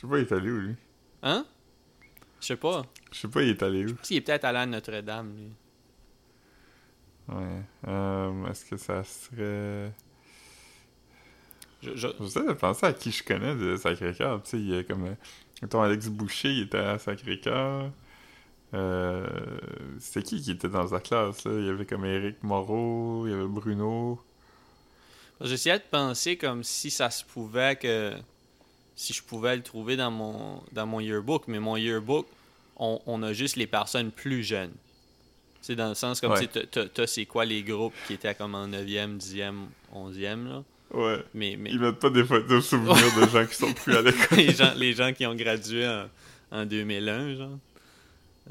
Speaker 2: sais pas, il est allé où, lui?
Speaker 1: Hein? Je sais pas.
Speaker 2: Je sais pas, il est allé où.
Speaker 1: S'il est peut-être allé à Notre-Dame, lui.
Speaker 2: Ouais. Euh, Est-ce que ça serait...
Speaker 1: Je- je-
Speaker 2: J'essaie de penser à qui je connais de Sacré-Cœur. Tu sais, il y a comme... euh, Mettons, Alex Boucher, il était à Sacré-Cœur. Euh... C'était qui qui était dans sa classe, là? Il y avait comme Éric Moreau, il y avait Bruno.
Speaker 1: J'essayais de penser comme si ça se pouvait que si je pouvais le trouver dans mon dans mon yearbook, mais mon yearbook, on, on a juste les personnes plus jeunes. C'est dans le sens comme
Speaker 2: Ouais.
Speaker 1: si t'as- t'as c'est quoi les groupes qui étaient comme en 9e, 10e, 11e là?
Speaker 2: Ouais.
Speaker 1: Mais, mais
Speaker 2: Ils mettent pas des photos de souvenirs de gens qui sont plus à l'école.
Speaker 1: les gens les gens qui ont gradué en, en 2001 genre.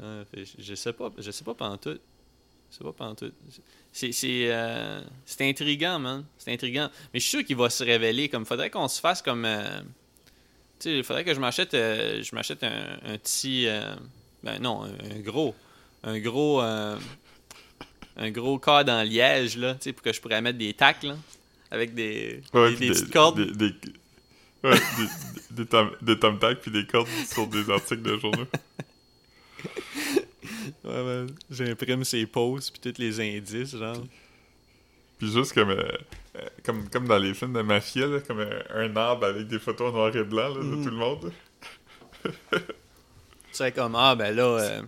Speaker 1: Euh, je, sais pas, je sais pas pantoute. Je sais pas pantoute. C'est c'est euh, c'est intriguant, man. C'est intriguant. Mais je suis sûr qu'il va se révéler comme faudrait qu'on se fasse comme euh, tu sais, il faudrait que je m'achète euh, je m'achète un, un petit euh, ben non, un, un gros un gros euh, un gros cadre en liège là, tu sais pour que je pourrais mettre des tacs là avec des
Speaker 2: Ouais,
Speaker 1: des,
Speaker 2: puis
Speaker 1: des petites cordes.
Speaker 2: Des, des, ouais, des, des, tom- des thumbtacks puis des cordes sur des articles de journaux.
Speaker 1: Ouais. J'imprime ses posts puis tous les indices, genre.
Speaker 2: Puis juste comme, euh, euh, comme, comme dans les films de mafia, là, comme un, un arbre avec des photos en noir et blanc là, de
Speaker 1: Mhm.
Speaker 2: tout le monde.
Speaker 1: C'est comme, ah, ben là, euh,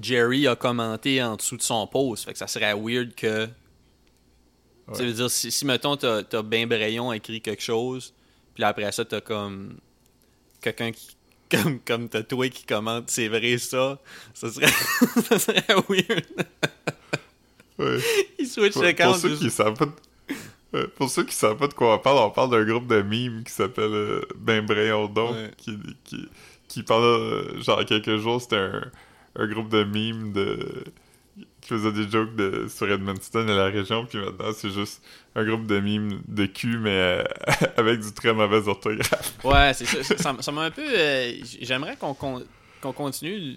Speaker 1: Jerry a commenté en dessous de son post. Fait que ça serait weird que.
Speaker 2: Ouais.
Speaker 1: Ça veut dire, si, si mettons, t'as as Ben Brayon écrit quelque chose, puis après ça, t'as comme. Quelqu'un qui. Comme, comme t'as toi qui commente, c'est vrai ça. Ça serait, ça serait weird.
Speaker 2: Ouais.
Speaker 1: Il switch
Speaker 2: Pour,
Speaker 1: le
Speaker 2: pour ceux qui savent pas de... pour ceux qui savent pas de quoi on parle, on parle d'un groupe de mimes qui s'appelle euh, Ben Brayondon,
Speaker 1: Ouais.
Speaker 2: qui, qui, qui pendant euh, genre quelques jours, c'était un, un groupe de mimes de faisait des jokes de, sur Edmundston et la région, puis maintenant c'est juste un groupe de mimes de cul, mais euh, avec du très mauvais orthographe.
Speaker 1: Ouais, c'est ça. Ça m'a un peu. euh, J'aimerais qu'on con- qu'on continue.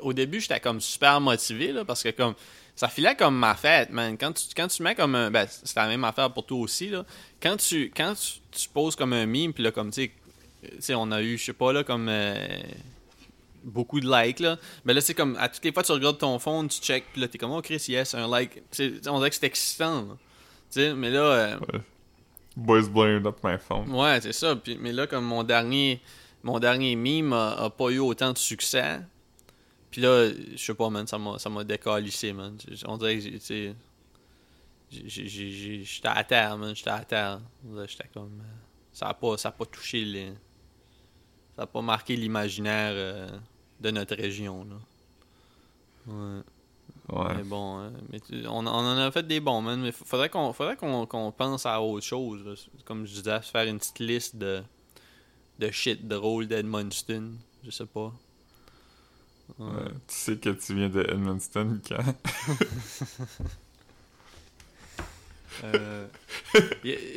Speaker 1: Au début, j'étais comme super motivé, là, parce que comme. Ça filait comme ma fête, man. Quand tu, quand tu mets comme un. Ben, c'est la même affaire pour toi aussi, là. Quand tu, quand tu, poses comme un meme, puis là, comme, tu sais, on a eu, je sais pas, là, comme. euh, beaucoup de likes, là. Mais là, c'est comme. À toutes les fois, tu regardes ton phone, tu check, puis là, t'es comme, oh, Chris, yes, un like. On dirait que c'est excitant, là. Tu sais, mais là. euh,
Speaker 2: Boys blowing up my phone.
Speaker 1: Ouais, c'est ça. Puis, mais là, comme mon dernier, mon dernier meme a, a pas eu autant de succès. Puis là, je sais pas, man, ça m'a, ça m'a décalissé, man. On dirait que, tu j'étais à terre, man. J'étais à terre. J'étais comme... euh, Ça a pas, ça a pas touché les... Ça a pas marqué l'imaginaire euh, de notre région, là. Ouais.
Speaker 2: Ouais.
Speaker 1: Mais bon, hein, mais tu- on, on en a fait des bons, man. Mais faudrait qu'on faudrait qu'on qu'on pense à autre chose. là. Comme je disais, se faire une petite liste de, de shit drôle d'Edmundston. Je sais pas. Ouais.
Speaker 2: Tu sais que tu viens de Edmundston quand?
Speaker 1: Euh,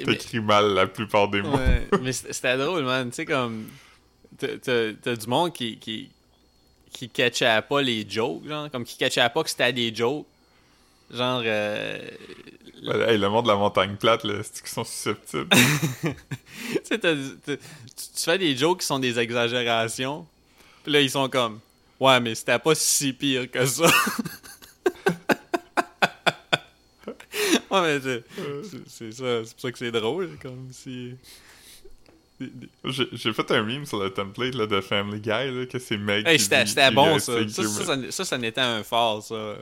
Speaker 2: T'écris mal la plupart des mots.
Speaker 1: ouais, mais c'était drôle, man. Tu sais, comme. t'as- du monde qui. qui qui catchait pas les jokes, genre, comme qui catchait pas que c'était des jokes. Genre, euh,
Speaker 2: Ouais, hey, le monde de la montagne plate, là, c'est qu'ils sont susceptibles?
Speaker 1: tu sais, tu fais des jokes qui sont des exagérations. Puis là, ils sont comme, ouais, mais c'était pas si pire que ça. ouais, mais c'est ça, c'est pour ça que c'est drôle, comme si.
Speaker 2: J'ai fait un meme sur le template là, de Family Guy, là, que c'est Meg
Speaker 1: Hey, c'était bon ça. Ça, ça, ça, ça, ça n'était un fort, ça.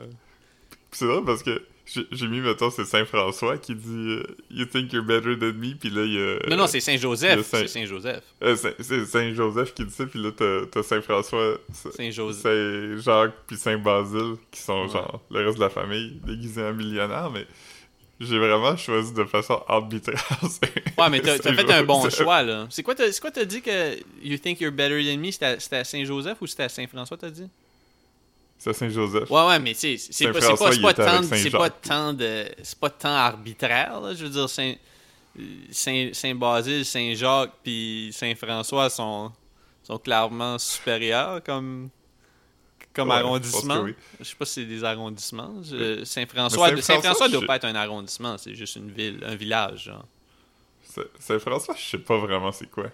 Speaker 2: C'est drôle parce que j'ai mis, mettons, c'est Saint-François qui dit euh, You think you're better than me, puis là, il y a.
Speaker 1: non, non, c'est Saint-Joseph.
Speaker 2: Saint-
Speaker 1: C'est Saint-Joseph.
Speaker 2: euh, Saint- c'est Saint-Joseph qui dit ça, puis là, t'as t'as Saint-François,
Speaker 1: Saint-Joseph.
Speaker 2: Saint-Jacques, puis Saint-Basile, qui sont
Speaker 1: Ouais.
Speaker 2: genre le reste de la famille déguisés en millionnaires, mais j'ai vraiment choisi de façon arbitraire.
Speaker 1: Ouais, mais t'as fait un bon choix, là. C'est quoi t'as c'est quoi t'as dit que You think you're better than me? C'était à- Saint-Joseph ou c'était à Saint-François, t'as dit?
Speaker 2: C'est Saint-Joseph.
Speaker 1: Ouais, ouais, mais tu sais, c'est pas, pas, pas tant, pas tant de, c'est pas tant arbitraire, là. Je veux dire, Saint, Saint, Saint-Basile, Saint-Jacques, puis Saint-François sont, sont clairement supérieurs comme, comme
Speaker 2: Ouais, je
Speaker 1: arrondissement.
Speaker 2: que oui.
Speaker 1: Je sais pas si c'est des arrondissements. Je- Saint-François,
Speaker 2: Saint-François,
Speaker 1: Saint-François doit
Speaker 2: je-
Speaker 1: pas être un arrondissement, c'est juste une ville, un village, genre.
Speaker 2: Saint-François, je sais pas vraiment c'est quoi.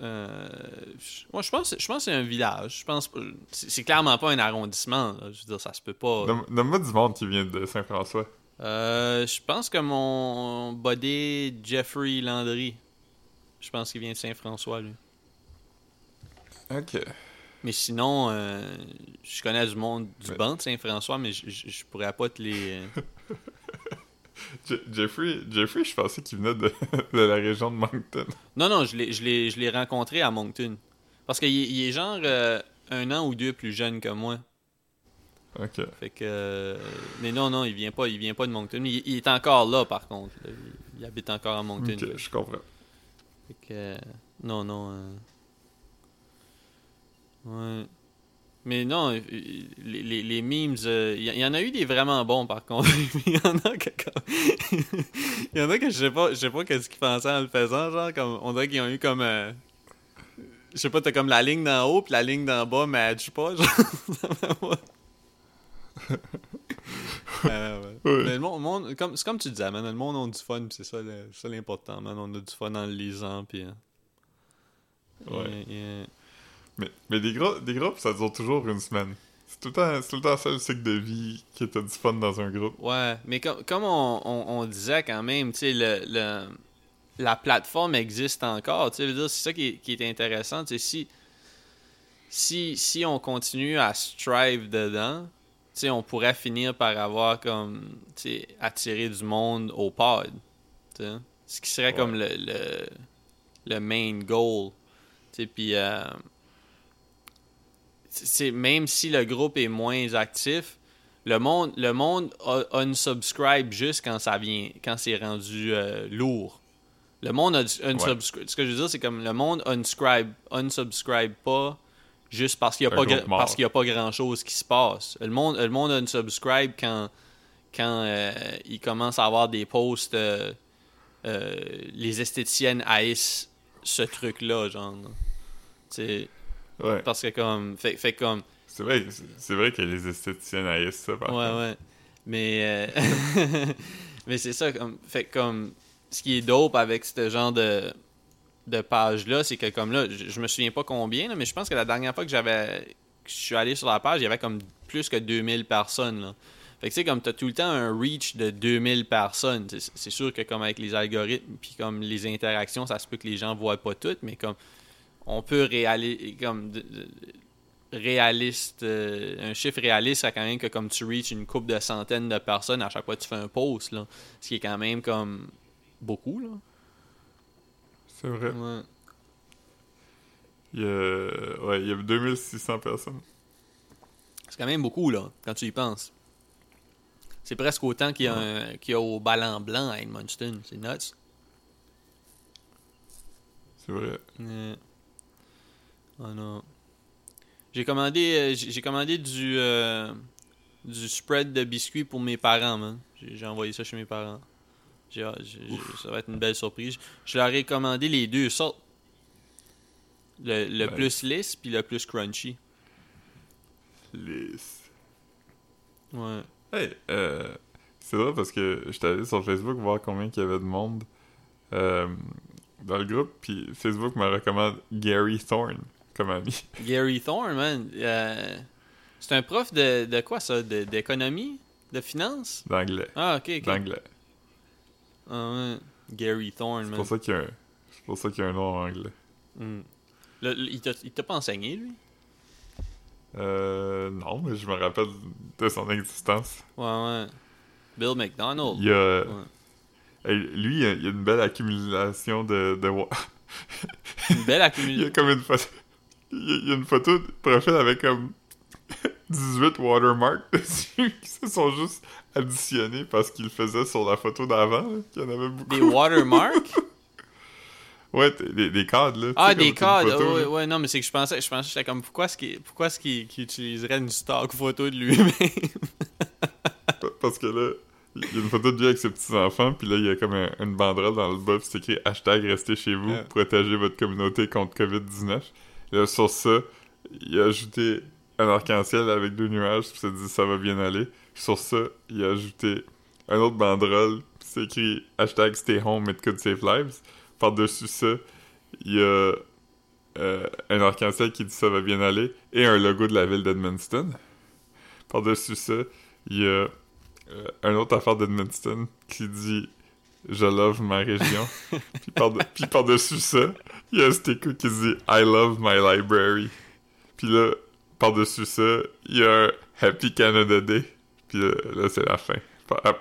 Speaker 1: Euh, je- moi, je pense, je pense que c'est un village. Je pense c'est clairement pas un arrondissement. là. Je veux dire, ça se peut pas.
Speaker 2: Nomme- Nomme-moi du monde qui vient de Saint-François.
Speaker 1: Euh, je pense que mon buddy Jeffrey Landry, je pense qu'il vient de Saint-François, lui.
Speaker 2: Ok.
Speaker 1: Mais sinon, euh, je connais du monde du banc de Saint-François, mais je, pourrais pas te les. euh,
Speaker 2: Je- Jeffrey, Jeffrey, je pensais qu'il venait de, de la région de Moncton.
Speaker 1: Non, non, je l'ai, rencontré à Moncton. Parce qu'il est- il est genre euh, un an ou deux plus jeune que moi.
Speaker 2: Ok.
Speaker 1: Fait que. euh, mais non, non, il vient pas, il vient pas de Moncton. Il, il est encore là, par contre. là. Il, il habite encore à Moncton.
Speaker 2: Ok, je comprends.
Speaker 1: Fait que. euh, non, non. Euh, Ouais. Mais non, euh, les, les, les memes, euh, il y, y en a eu des vraiment bons par contre. Il y en a que Il y en a que je sais pas, je sais pas qu'est-ce qu'ils pensaient en le faisant, genre comme on dirait qu'ils ont eu comme euh, je sais pas, t'as comme la ligne d'en haut puis la ligne d'en bas match pas, genre. Euh, ouais. Mais le monde, monde- comme, c'est comme tu disais, man, le monde a du fun, c'est ça, le- c'est ça l'important, man. On a du fun en le lisant, puis. euh,
Speaker 2: Ouais. Mais, mais des, gros, des groupes, ça dure toujours une semaine. C'est tout le temps, c'est tout le temps ça le cycle de vie que t'as du fun dans un groupe.
Speaker 1: Ouais, mais com- comme on, on- on disait quand même, tu sais, le, le- la plateforme existe encore. Tu sais, c'est ça qui est, qui est intéressant. Tu sais, si, si, si on continue à strive dedans, tu sais, on pourrait finir par avoir comme, tu sais, attirer du monde au pod. tu sais. Ce qui serait
Speaker 2: Ouais.
Speaker 1: comme le, le, le main goal. Tu sais, puis... euh, c'est même si le groupe est moins actif, le monde, le monde un- unsubscribe juste quand ça vient, quand c'est rendu euh, lourd. Le monde uns- unsubscribe. Ce que je veux dire, c'est comme le monde unscribe, unsubscribe pas juste parce qu'il n'y a, y a pas grand chose qui se passe. Le monde, le monde unsubscribe quand, quand euh, il commence à avoir des posts. euh, les esthéticiennes haïssent ce truc-là, genre. Tu sais,
Speaker 2: Ouais.
Speaker 1: parce que comme. Fait, fait comme.
Speaker 2: C'est vrai, c'est- vrai que les esthéticiennes haïssent ça, par
Speaker 1: Ouais,
Speaker 2: contre.
Speaker 1: ouais. Mais, euh, mais c'est ça, comme, fait comme, ce qui est dope avec ce genre de, de page-là, c'est que comme là, je, je me souviens pas combien, là, mais je pense que la dernière fois que j'avais, que je suis allé sur la page, il y avait comme plus que 2000 personnes, là. Fait que tu sais, comme t'as tout le temps un reach de 2000 personnes, c'est c'est sûr que comme avec les algorithmes, puis comme les interactions, ça se peut que les gens voient pas toutes, mais comme, on peut réaliser, comme, de- de- réaliste, euh, un chiffre réaliste, c'est quand même que comme tu reaches une couple de centaines de personnes à chaque fois que tu fais un post, là, ce qui est quand même comme beaucoup, là.
Speaker 2: C'est vrai.
Speaker 1: Ouais.
Speaker 2: Il y a, ouais, il y a 2600 personnes.
Speaker 1: C'est quand même beaucoup, là, quand tu y penses. C'est presque autant qu'il y, a un- qu'il y a au ballon blanc à Edmundston. C'est nuts.
Speaker 2: C'est vrai.
Speaker 1: Ouais. Oh non. J'ai commandé, euh, j'ai commandé du, euh, du spread de biscuits pour mes parents, man. J'ai envoyé ça chez mes parents. J'ai- ça va être une belle surprise. Je leur ai commandé les deux sortes. Le, le plus lisse puis le plus crunchy.
Speaker 2: Lisse.
Speaker 1: Ouais.
Speaker 2: Hey, euh, c'est vrai parce que j'étais allé sur Facebook voir combien il y avait de monde euh, dans le groupe, puis Facebook me recommande Gary Thorne comme ami.
Speaker 1: Gary Thorne, man. euh, c'est un prof de, de quoi ça? D'économie? De finance?
Speaker 2: D'anglais.
Speaker 1: Ah, ok, ok.
Speaker 2: D'anglais.
Speaker 1: Ah, ouais. Gary Thorne,
Speaker 2: C'est
Speaker 1: man.
Speaker 2: pour ça qu'il y a un... C'est pour ça qu'il y a un nom en anglais.
Speaker 1: Hmm. Le- le- il t'a pas enseigné, lui?
Speaker 2: Euh, non, mais je me rappelle de son existence.
Speaker 1: Ouais, ouais. Bill McDonald.
Speaker 2: Il y a...
Speaker 1: Ouais.
Speaker 2: Hey, lui, il y a une belle accumulation de... de...
Speaker 1: Une belle
Speaker 2: Il y a
Speaker 1: accumulation.
Speaker 2: comme une photo... Il y a- une photo de profil avec comme 18 watermarks dessus qui se sont juste additionnés parce qu'il faisait sur la photo d'avant, qu'il y en avait beaucoup.
Speaker 1: Des watermarks?
Speaker 2: Ouais, des, des cadres, là.
Speaker 1: Ah, des codes.
Speaker 2: photo,
Speaker 1: ouais, non, mais c'est que je pensais, je pensais, j'étais comme, pourquoi est-ce qu'il, pourquoi est-ce qu'il, qu'il utiliserait une stock photo de lui-même?
Speaker 2: Pa- Parce que là, il y a une photo de lui avec ses petits-enfants, puis là, il y a comme un- une banderole dans le bas, puis c'est écrit hashtag restez chez vous,
Speaker 1: Ouais.
Speaker 2: protégez votre communauté contre COVID-19. Sur ça, il a ajouté un arc-en-ciel avec deux nuages, puis ça dit ça va bien aller. Sur ça, il a ajouté un autre banderole, puis c'est écrit hashtag stay home, it could save lives. Par-dessus ça, il y a euh, un arc-en-ciel qui dit ça va bien aller, et un logo de la ville d'Edmundston. Par-dessus ça, il y a euh, un autre affaire d'Edmundston qui dit Je love ma région. puis, par puis par-dessus ça, il y a un sticker qui dit I love my library. Puis là, par-dessus ça, il y a un Happy Canada Day. Puis là, là, c'est la fin.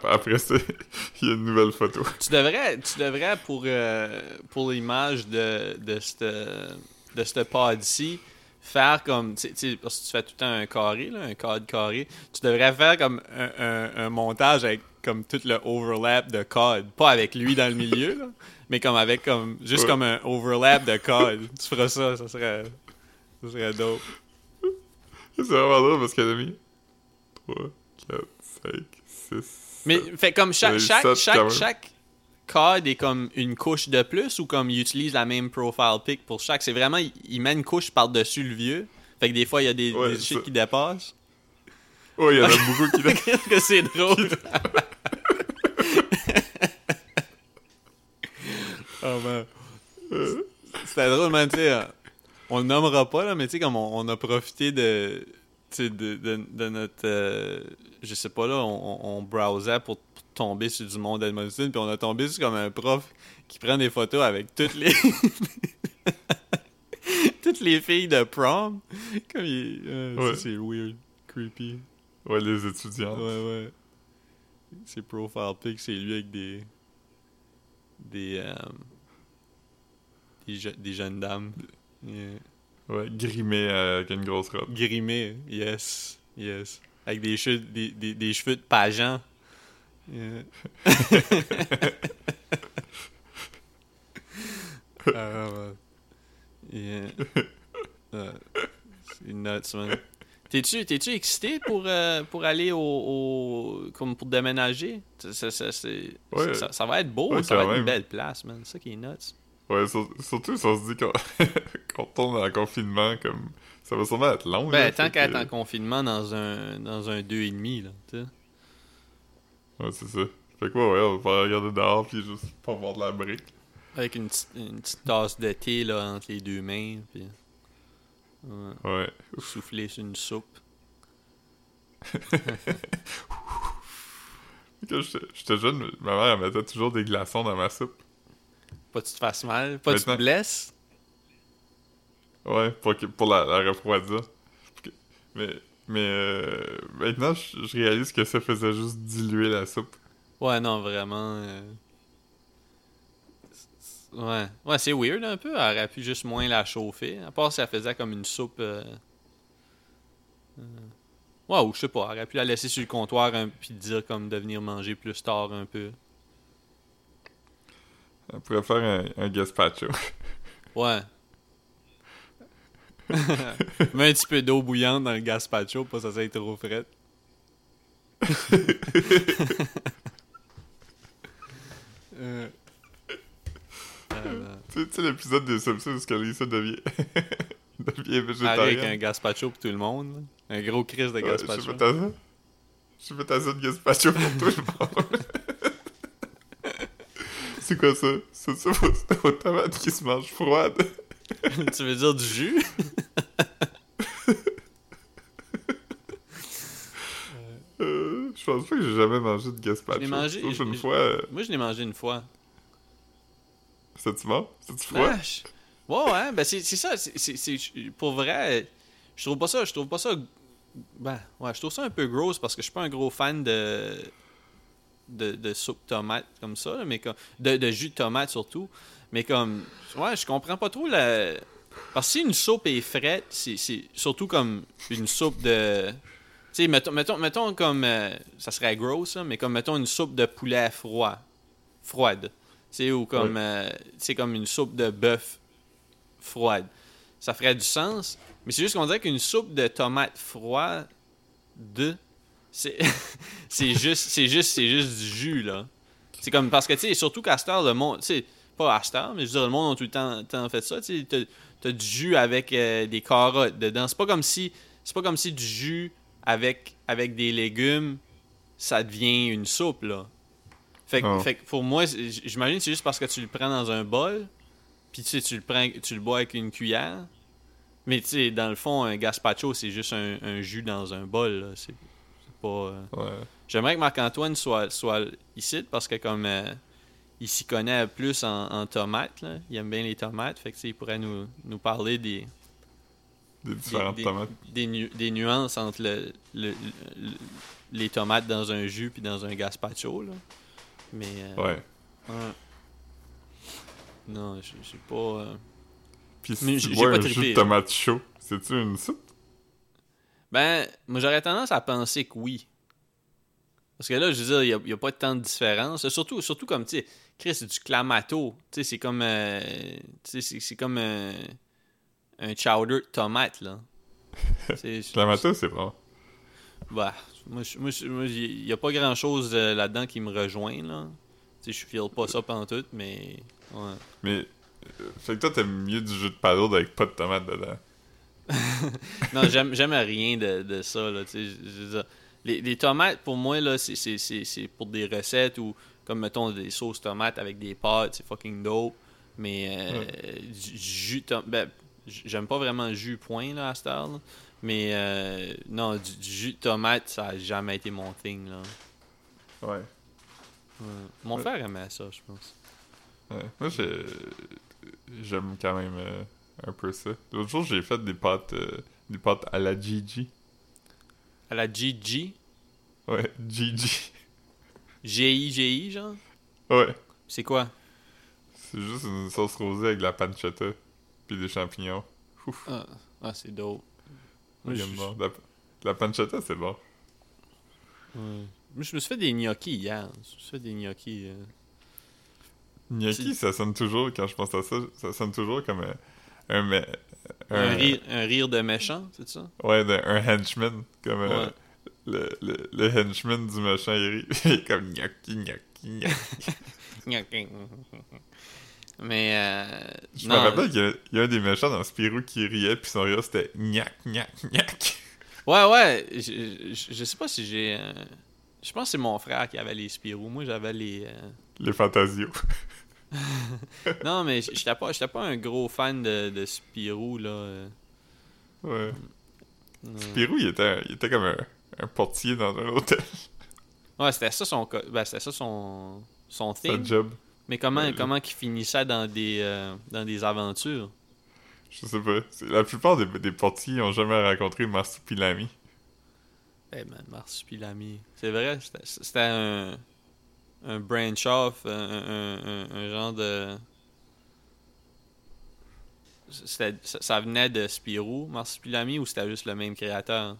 Speaker 2: Après ça, il y a une nouvelle photo.
Speaker 1: tu devrais, tu devrais pour, euh, pour l'image de, de cette, de cette pod-ci, faire comme, tu sais- tu sais, parce que tu fais tout le temps un carré, là, un cadre carré, tu devrais faire comme un, un- un montage avec comme tout le overlap de code. Pas avec lui dans le milieu, là, mais comme avec comme, juste
Speaker 2: Ouais.
Speaker 1: comme un overlap de code. Tu feras ça, ça serait, ça serait dope.
Speaker 2: C'est vraiment drôle parce qu'elle a mis 3, 4, 5, 6.
Speaker 1: Mais fait comme chaque,
Speaker 2: Ouais,
Speaker 1: chaque,
Speaker 2: sept, quand
Speaker 1: chaque, code est comme une couche de plus ou comme il utilise la même profile pic pour chaque. C'est vraiment, il, met une couche par-dessus le vieux. Fait que des fois, il y a des,
Speaker 2: Ouais,
Speaker 1: des shit qui dépassent.
Speaker 2: Oh, il y en a beaucoup qui.
Speaker 1: Qu'est-ce que c'est drôle? Oh. C'était drôle, man, tu sais. euh, On le nommera pas, là, mais tu sais, comme on, on a profité de. De, de, de notre. euh, je sais pas, là, on, on, browsait pour, pour tomber sur du monde Edmonton, puis on a tombé sur comme un prof qui prend des photos avec toutes les. toutes les filles de prom. Comme il. euh,
Speaker 2: Ouais.
Speaker 1: c'est weird. Creepy.
Speaker 2: Ouais, les étudiants.
Speaker 1: Ouais, ouais. C'est profile pic, c'est lui avec des. Des. des, je- des jeunes dames. Yeah.
Speaker 2: Ouais, grimé avec une grosse robe.
Speaker 1: Grimé, yes. Yes. Avec des cheveux, des, des, des cheveux de pageant. Yeah. Ah, ouais. Yeah. Ah, c'est nuts, man. T'es-tu, t'es-tu excité pour, euh, pour aller au, au- comme pour déménager? Ça, ça, ça,
Speaker 2: Ouais.
Speaker 1: va être beau,
Speaker 2: Ouais,
Speaker 1: ça va être une belle place, man. C'est ça qui est nuts.
Speaker 2: Ouais, sur- surtout si on se dit qu'on qu'on retourne en confinement, comme ça va sûrement être long.
Speaker 1: Ben,
Speaker 2: là,
Speaker 1: tant qu'à être en confinement dans un, dans un 2,5, là, tu sais.
Speaker 2: Ouais, c'est ça. Fait que ouais, on va faire regarder dehors puis juste pas voir de la brique.
Speaker 1: Avec une, petite- une petite tasse de thé, là, entre les deux mains, puis... ouais,
Speaker 2: Ouais.
Speaker 1: souffler sur une soupe.
Speaker 2: Quand j'étais jeune, ma mère elle mettait toujours des glaçons dans ma soupe.
Speaker 1: Pas que tu te fasses mal, pas que tu te blesses.
Speaker 2: Ouais, pour, pour la, la refroidir. Mais, mais euh, maintenant, je, je réalise que ça faisait juste diluer la soupe.
Speaker 1: Ouais, non, vraiment. euh, Ouais, ouais c'est weird un peu. Elle aurait pu juste moins la chauffer. À part si elle faisait comme une soupe. euh, euh, Ouais, ou je sais pas. Elle aurait pu la laisser sur le comptoir un... puis dire comme de venir manger plus tard un peu.
Speaker 2: On pourrait faire un, un gazpacho.
Speaker 1: Ouais. Mets un petit peu d'eau bouillante dans le gazpacho pour que ça soit trop frais. Euh. Non.
Speaker 2: tu sais- l'épisode des Simpsons où Lisa devient, devient
Speaker 1: Pareil avec un gazpacho pour tout le monde. là. Un gros crise de
Speaker 2: Ouais,
Speaker 1: gazpacho.
Speaker 2: Je fais ta. Je fais ta de gazpacho pour tout le monde. C'est quoi ça? C'est ça aux tomates qui se mangent froides?
Speaker 1: tu veux dire du jus?
Speaker 2: Euh, je pense pas que j'ai jamais mangé de gazpacho.
Speaker 1: Je l'ai mangé-
Speaker 2: Sauf
Speaker 1: je-
Speaker 2: une
Speaker 1: je-
Speaker 2: fois. euh,
Speaker 1: Moi, je l'ai mangé une fois.
Speaker 2: C'était-tu bon? C'était-tu froid?
Speaker 1: Ah, je- Ouais, ouais, ben c'est ça. c'est- Pour vrai, je trouve pas ça. Je trouve pas ça. Ben, ouais, je trouve ça un peu gross parce que je suis pas un gros fan de. De, de soupe tomate comme ça, mais comme de, de jus de tomate surtout. Mais comme, ouais, je comprends pas trop la. Parce que si une soupe est frette, c'est surtout comme une soupe de. Tu sais, mettons, mettons, mettons comme. euh, ça serait gros, ça, mais comme, mettons, une soupe de poulet froid. Froide. Tu sais, ou comme. euh, c'est comme une soupe de bœuf froide. Ça ferait du sens. Mais c'est juste qu'on dirait qu'une soupe de tomates froide. C'est. juste. C'est juste. C'est juste du jus, là. C'est comme. Parce que, tu sais, surtout qu'à cette heure, le monde. Tu sais, pas à cette heure, mais je veux dire, le monde a tout le temps, temps fait ça. Tu sais, t'as- du jus avec euh, des carottes dedans. C'est pas comme si. C'est pas comme si du jus avec, avec des légumes, ça devient une soupe, là. Fait, que-
Speaker 2: Oh.
Speaker 1: fait que pour moi, j'imagine que c'est juste parce que tu le prends dans un bol, puis tu sais, tu le prends, tu le bois avec une cuillère. Mais tu sais, dans le fond, un gazpacho, c'est juste un, un jus dans un bol, là. Pas. euh,
Speaker 2: Ouais.
Speaker 1: J'aimerais que Marc-Antoine soit, soit ici parce que comme euh, il s'y connaît plus en, en tomates, là. il aime bien les tomates, fait que il pourrait nous, nous parler des,
Speaker 2: Des différentes
Speaker 1: des,
Speaker 2: tomates.
Speaker 1: des nu- des nuances entre le, le- le- les tomates dans un jus puis dans un gazpacho. Là. Mais euh,
Speaker 2: Ouais.
Speaker 1: ouais. non, je je sais pas. euh,
Speaker 2: Puis si tu bois
Speaker 1: pas
Speaker 2: un jus de tomate chaud, c'est-tu une soupe?
Speaker 1: Ben, moi j'aurais tendance à penser que oui. Parce que là, je veux dire, il n'y a, pas tant de différence. Surtout, surtout comme, tu sais, Chris, c'est du clamato. Tu sais, c'est comme. euh, tu sais, c'est- comme un, un chowder de tomate, là.
Speaker 2: Clamato, c'est bon.
Speaker 1: Bah, moi, il n'y a pas grand chose là-dedans qui me rejoint, là. Tu sais, je file pas ça pendant tout, mais. Ouais.
Speaker 2: Mais, euh, fait que toi, t'aimes mieux du jus de palourde avec pas de tomate dedans.
Speaker 1: Non, j'aime j'aime rien de, de ça, là. Je- je les, les tomates, pour moi, là, c'est- pour des recettes ou, comme, mettons, des sauces tomates avec des pâtes, c'est fucking dope. Mais euh, du jus, ben, j'aime pas vraiment le jus point, là, à cette heure, là. Mais euh, non, du, du jus de tomate, ça a jamais été mon thing, là.
Speaker 2: Ouais.
Speaker 1: Ouais. Mon
Speaker 2: Ouais.
Speaker 1: frère aimait ça, je pense.
Speaker 2: Ouais. Moi, j'ai- j'aime quand même euh, un peu ça. L'autre jour, j'ai fait des pâtes, euh, des pâtes à la Gigi.
Speaker 1: À la GG,
Speaker 2: Ouais, Gigi.
Speaker 1: G-I-G-I, genre?
Speaker 2: Ouais.
Speaker 1: C'est quoi?
Speaker 2: C'est juste une sauce rosée avec de la pancetta puis des champignons. Ouf.
Speaker 1: Ah, ah, c'est dope. Moi,
Speaker 2: J'aime
Speaker 1: je-
Speaker 2: bon. La, pancetta, c'est bon.
Speaker 1: Ouais. Moi, je me suis fait des gnocchis hier. Je me suis fait des gnocchis. euh.
Speaker 2: Gnocchi, ça sonne toujours, quand je pense à ça, ça sonne toujours comme un... Un, me-
Speaker 1: Un, rire, un rire de méchant, c'est ça?
Speaker 2: Ouais, de- un henchman. Comme euh, le, le, le henchman du méchant, il rit. Il est comme gnocchi, gnocchi, gnocchi.
Speaker 1: Mais, euh,
Speaker 2: Je
Speaker 1: non,
Speaker 2: me rappelle qu'il y, a- il y a un des méchants dans Spirou qui riait, puis son rire c'était gnac, gnac, gnac.
Speaker 1: Ouais, ouais. Je, je, je sais pas si j'ai. euh, Je pense que c'est mon frère qui avait les Spirou. Moi, j'avais les. euh,
Speaker 2: Les Fantasios.
Speaker 1: Non, mais j'étais pas, j'étais pas un gros fan de, de Spirou, là. euh.
Speaker 2: Ouais.
Speaker 1: Non.
Speaker 2: Spirou, il était, il était comme un, un portier dans un hôtel.
Speaker 1: Ouais, c'était ça son. Ben, c'était ça son. Son thing.
Speaker 2: job.
Speaker 1: Mais comment,
Speaker 2: Ouais,
Speaker 1: comment qu'il finissait dans des, euh, dans des aventures?
Speaker 2: Je sais pas. C'est- La plupart des, des portiers ont jamais rencontré Marsupilami.
Speaker 1: Eh man, Marsupilami. C'est vrai, c'était un, un branch off, un, un- un- genre de. Ça, ça venait de Spirou, Marsupilami, ou c'était juste le même créateur?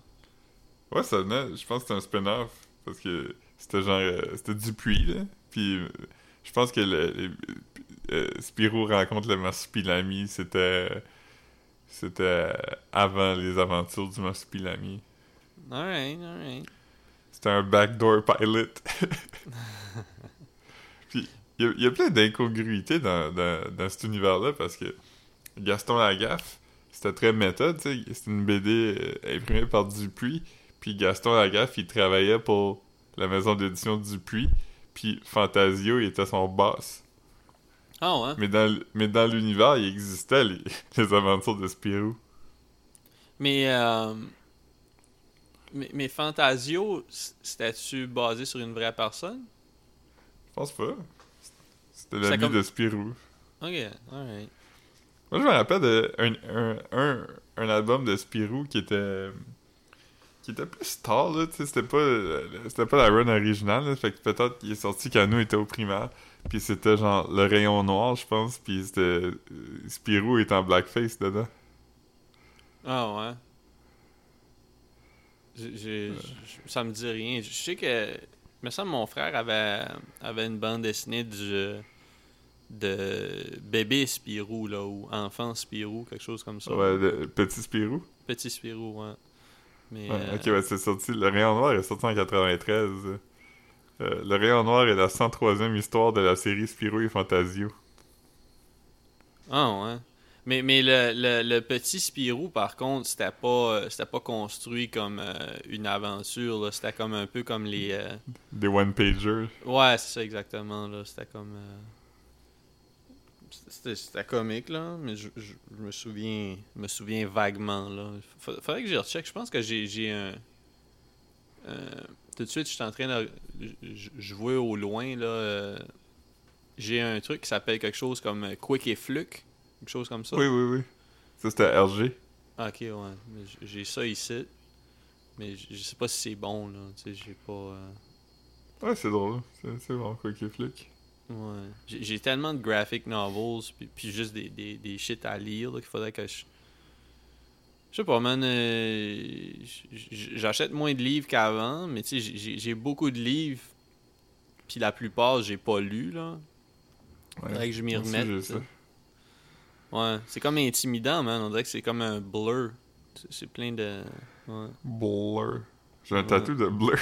Speaker 2: Ouais, ça venait, je pense que c'était un spin-off. Parce que c'était genre. euh, c'était Dupuis, là. Puis je pense que le, euh, Spirou rencontre le Marsupilami, c'était. C'était avant les aventures du Marsupilami.
Speaker 1: Alright, alright.
Speaker 2: C'était un backdoor pilot. Puis il y, a- il y a plein d'incongruités dans, dans, dans cet univers-là parce que Gaston Lagaffe, c'était très méta, tu sais. C'était une BD euh, imprimée par Dupuis. Puis Gaston Lagaffe, il travaillait pour la maison d'édition Dupuis. Puis Fantasio, il était son boss.
Speaker 1: Ah ouais?
Speaker 2: Mais dans, mais dans l'univers, il existait les, les aventures de Spirou.
Speaker 1: Mais, euh, mais, mais Fantasio, c'était-tu basé sur une vraie personne?
Speaker 2: Je pense pas. C'était l'ami
Speaker 1: comme-
Speaker 2: de Spirou.
Speaker 1: Ok, alright.
Speaker 2: Moi, je me rappelle de un, un, un, album de Spirou qui était qui était plus tard, là, c'était pas, c'était pas la run originale, là, fait que peut-être qu'il est sorti quand nous étions au primaire, puis c'était genre le rayon noir, je pense, puis c'était... euh, Spirou est en blackface dedans.
Speaker 1: Ah ouais. J'ai- ça me dit rien. Je sais que. Il me semble que mon frère avait, avait une bande dessinée du, de bébé Spirou, là, ou enfant Spirou, quelque chose comme ça.
Speaker 2: Ouais, le petit Spirou?
Speaker 1: Petit Spirou, ouais. Mais.
Speaker 2: Ouais,
Speaker 1: euh,
Speaker 2: ok, ouais, c'est sorti, le rayon noir est sorti en 93. Euh, le rayon noir est la 103e histoire de la série Spirou et Fantasio.
Speaker 1: Ah ouais. Mais, mais le, le, le petit Spirou, par contre, c'était pas, euh, c'était pas construit comme euh, une aventure. C'était comme un peu comme les. euh,
Speaker 2: Des one-pagers.
Speaker 1: Ouais, c'est ça exactement. C'était comme. C'était, comique, là, mais je, je- je me souviens je me souviens vaguement. là. Fa- Faudrait que je recheck. Je pense que j'ai, un. tout de suite, je suis en train de j- j- jouer au loin. là. j'ai un truc qui s'appelle quelque chose comme Quick et Fluke. Quelque chose comme ça?
Speaker 2: Oui, oui, oui. Ça, c'était RG.
Speaker 1: Ah, ok, ouais. J'ai ça ici. Mais je sais pas si c'est bon, là. Tu sais, j'ai pas. euh,
Speaker 2: Ouais, c'est drôle. C'est c'est bon, quoi qu'il flic.
Speaker 1: Ouais. J'ai tellement de graphic novels, puis, puis juste des, des, des shit à lire, qu'il faudrait que je. Je sais pas, man. euh, J'achète moins de livres qu'avant, mais tu sais, j'ai- beaucoup de livres, puis la plupart, j'ai pas lu, là.
Speaker 2: Ouais.
Speaker 1: Faudrait que je m'y remette.
Speaker 2: j'ai
Speaker 1: tu
Speaker 2: ça.
Speaker 1: sais. Ouais, c'est comme intimidant, man. On dirait que c'est comme un blur. C'est- plein de. Ouais.
Speaker 2: Blur. J'ai un tatou de Blur.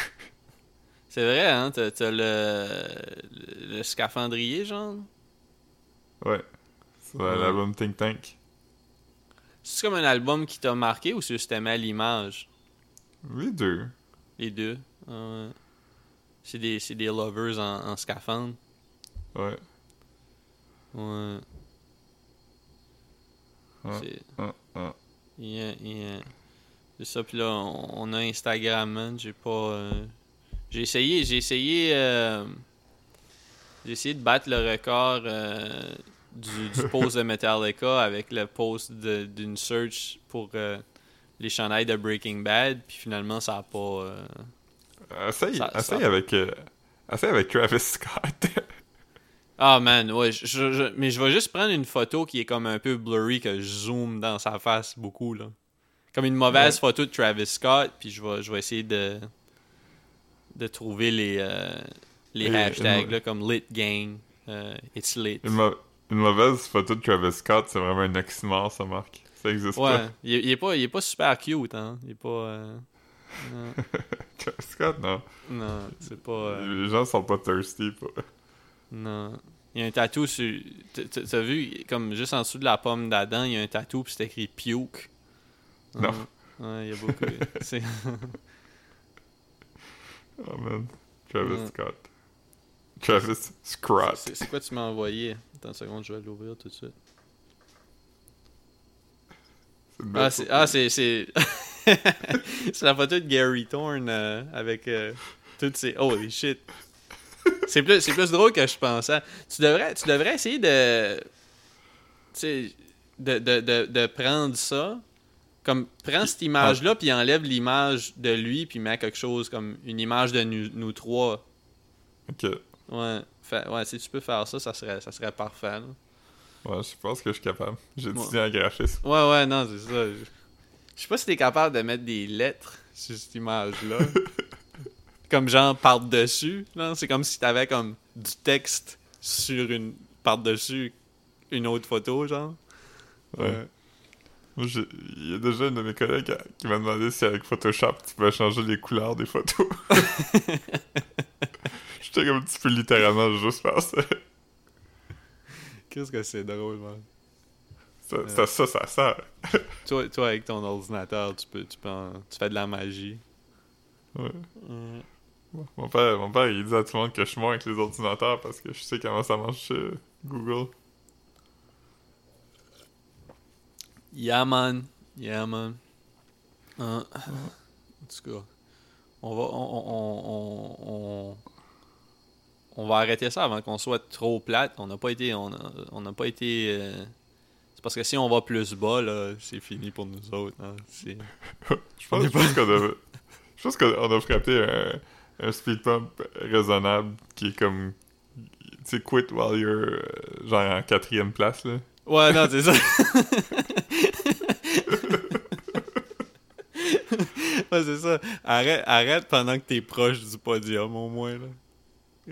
Speaker 1: C'est vrai, hein? T'as t'as le, le. scaphandrier, genre?
Speaker 2: Ouais. C'est
Speaker 1: Ouais.
Speaker 2: l'album Think Tank.
Speaker 1: C'est comme un album qui t'a marqué ou c'est juste t'aimais à l'image?
Speaker 2: Les deux.
Speaker 1: Les deux. Ouais. C'est des, c'est des lovers en, en scaphandre.
Speaker 2: Ouais.
Speaker 1: Ouais.
Speaker 2: Ah,
Speaker 1: C'est.
Speaker 2: ah, ah.
Speaker 1: Yeah, yeah. C'est ça, puis là, on, a Instagram, man. J'ai pas. euh, J'ai essayé, j'ai essayé. euh, J'ai essayé de battre le record euh, du, du post de Metallica avec le post d'une search pour les chandails de Breaking Bad, puis finalement, ça a pas.
Speaker 2: Essaye,
Speaker 1: Ça-
Speaker 2: essaye
Speaker 1: ça-
Speaker 2: avec... euh, essaye avec Travis Scott.
Speaker 1: Ah man, ouais, je, je- je- mais je vais juste prendre une photo qui est comme un peu blurry, que je zoome dans sa face beaucoup, là. Comme une mauvaise photo de Travis Scott, puis je vais, je vais essayer de, de trouver les, euh, les
Speaker 2: Et-
Speaker 1: hashtags,
Speaker 2: une-
Speaker 1: là, comme Lit Gang, euh, It's Lit.
Speaker 2: une, mau- une mauvaise photo de Travis Scott, c'est vraiment un oxymore, ça marque. Ça existe
Speaker 1: Ouais,
Speaker 2: pas.
Speaker 1: il, il est pas, il est pas super cute, hein. Il est pas... euh,
Speaker 2: Travis Scott, non.
Speaker 1: non, c'est pas...
Speaker 2: Les gens sont pas thirsty. Pour...
Speaker 1: Non. Il y a un tatou sur. T'as vu, comme juste en dessous de la pomme d'Adam, il y a un tatou, puis c'est écrit puke.
Speaker 2: Non.
Speaker 1: Ouais, Ouais, il y a beaucoup. c'est-
Speaker 2: Oh man. Travis
Speaker 1: Ouais.
Speaker 2: Scott. Travis Scott.
Speaker 1: c'est quoi tu m'as envoyé? Attends une seconde, je vais l'ouvrir tout de suite. Ah, c'est. Ah, c'est. C'est c'est la photo de Gary Thorne euh, avec euh, toutes ces. Holy shit. C'est plus, c'est plus drôle que je pensais. Tu devrais, tu devrais essayer de. Tu sais, de, de, de, de prendre ça. Comme, prends cette image-là, puis enlève l'image de lui, puis mets quelque chose comme une image de nous, nous trois.
Speaker 2: Ok.
Speaker 1: Ouais. Fait- ouais, si tu peux faire ça, ça serait, ça serait parfait. là.
Speaker 2: Ouais, je pense que je suis capable. J'ai étudié en graphisme.
Speaker 1: Ouais, ouais, non, c'est ça. Je je sais pas si t'es capable de mettre des lettres sur cette image-là. comme genre par-dessus. C'est comme si t'avais comme du texte sur une. par-dessus une autre photo, genre.
Speaker 2: Ouais. Moi, j'ai- il y a déjà une de mes collègues qui- qui m'a demandé si avec Photoshop tu pouvais changer les couleurs des photos. J'étais comme tu peux littéralement juste faire ça.
Speaker 1: Qu'est-ce que c'est drôle, man?
Speaker 2: Ça, ça, ça, ça sert.
Speaker 1: Toi, toi, avec ton ordinateur, tu peux, tu peux en- tu fais de la magie.
Speaker 2: Ouais.
Speaker 1: Ouais.
Speaker 2: Mon père, mon père, il dit à tout le monde que je suis moins avec les ordinateurs parce que je sais comment ça marche chez Google.
Speaker 1: Yeah, man. Yeah, man. Hein. En tout cas, on va, on, on, on, on, va arrêter ça avant qu'on soit trop plate. On n'a pas été, on a- on pas été. euh, C'est parce que si on va plus bas, là, c'est fini pour nous autres. hein.
Speaker 2: Je pense, je pense qu'on devrait, Je pense qu'on a frappé un, un speed pump raisonnable qui est comme. Tu sais, quit while you're euh, genre en quatrième place, là.
Speaker 1: Ouais, non, c'est ça. ouais, c'est ça. Arrête, arrête pendant que t'es proche du podium, au moins, là.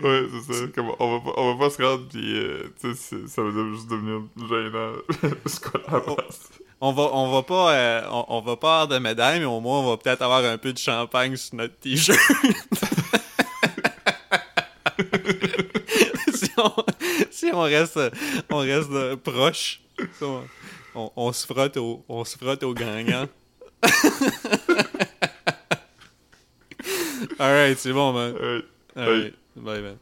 Speaker 2: Ouais, c'est ça. Comme, on, va pas, on va pas se rendre, puis euh, tu sais, c'est- ça va juste devenir gênant. la place.
Speaker 1: On va, on va pas, euh, on, on va pas avoir de médaille, mais au moins on va peut-être avoir un peu de champagne sur notre t-shirt. si, on, si on reste, on reste euh, proche, on, on, on se frotte au, on se frotte au gagnant. Alright, c'est bon, man. Alright, bye, man.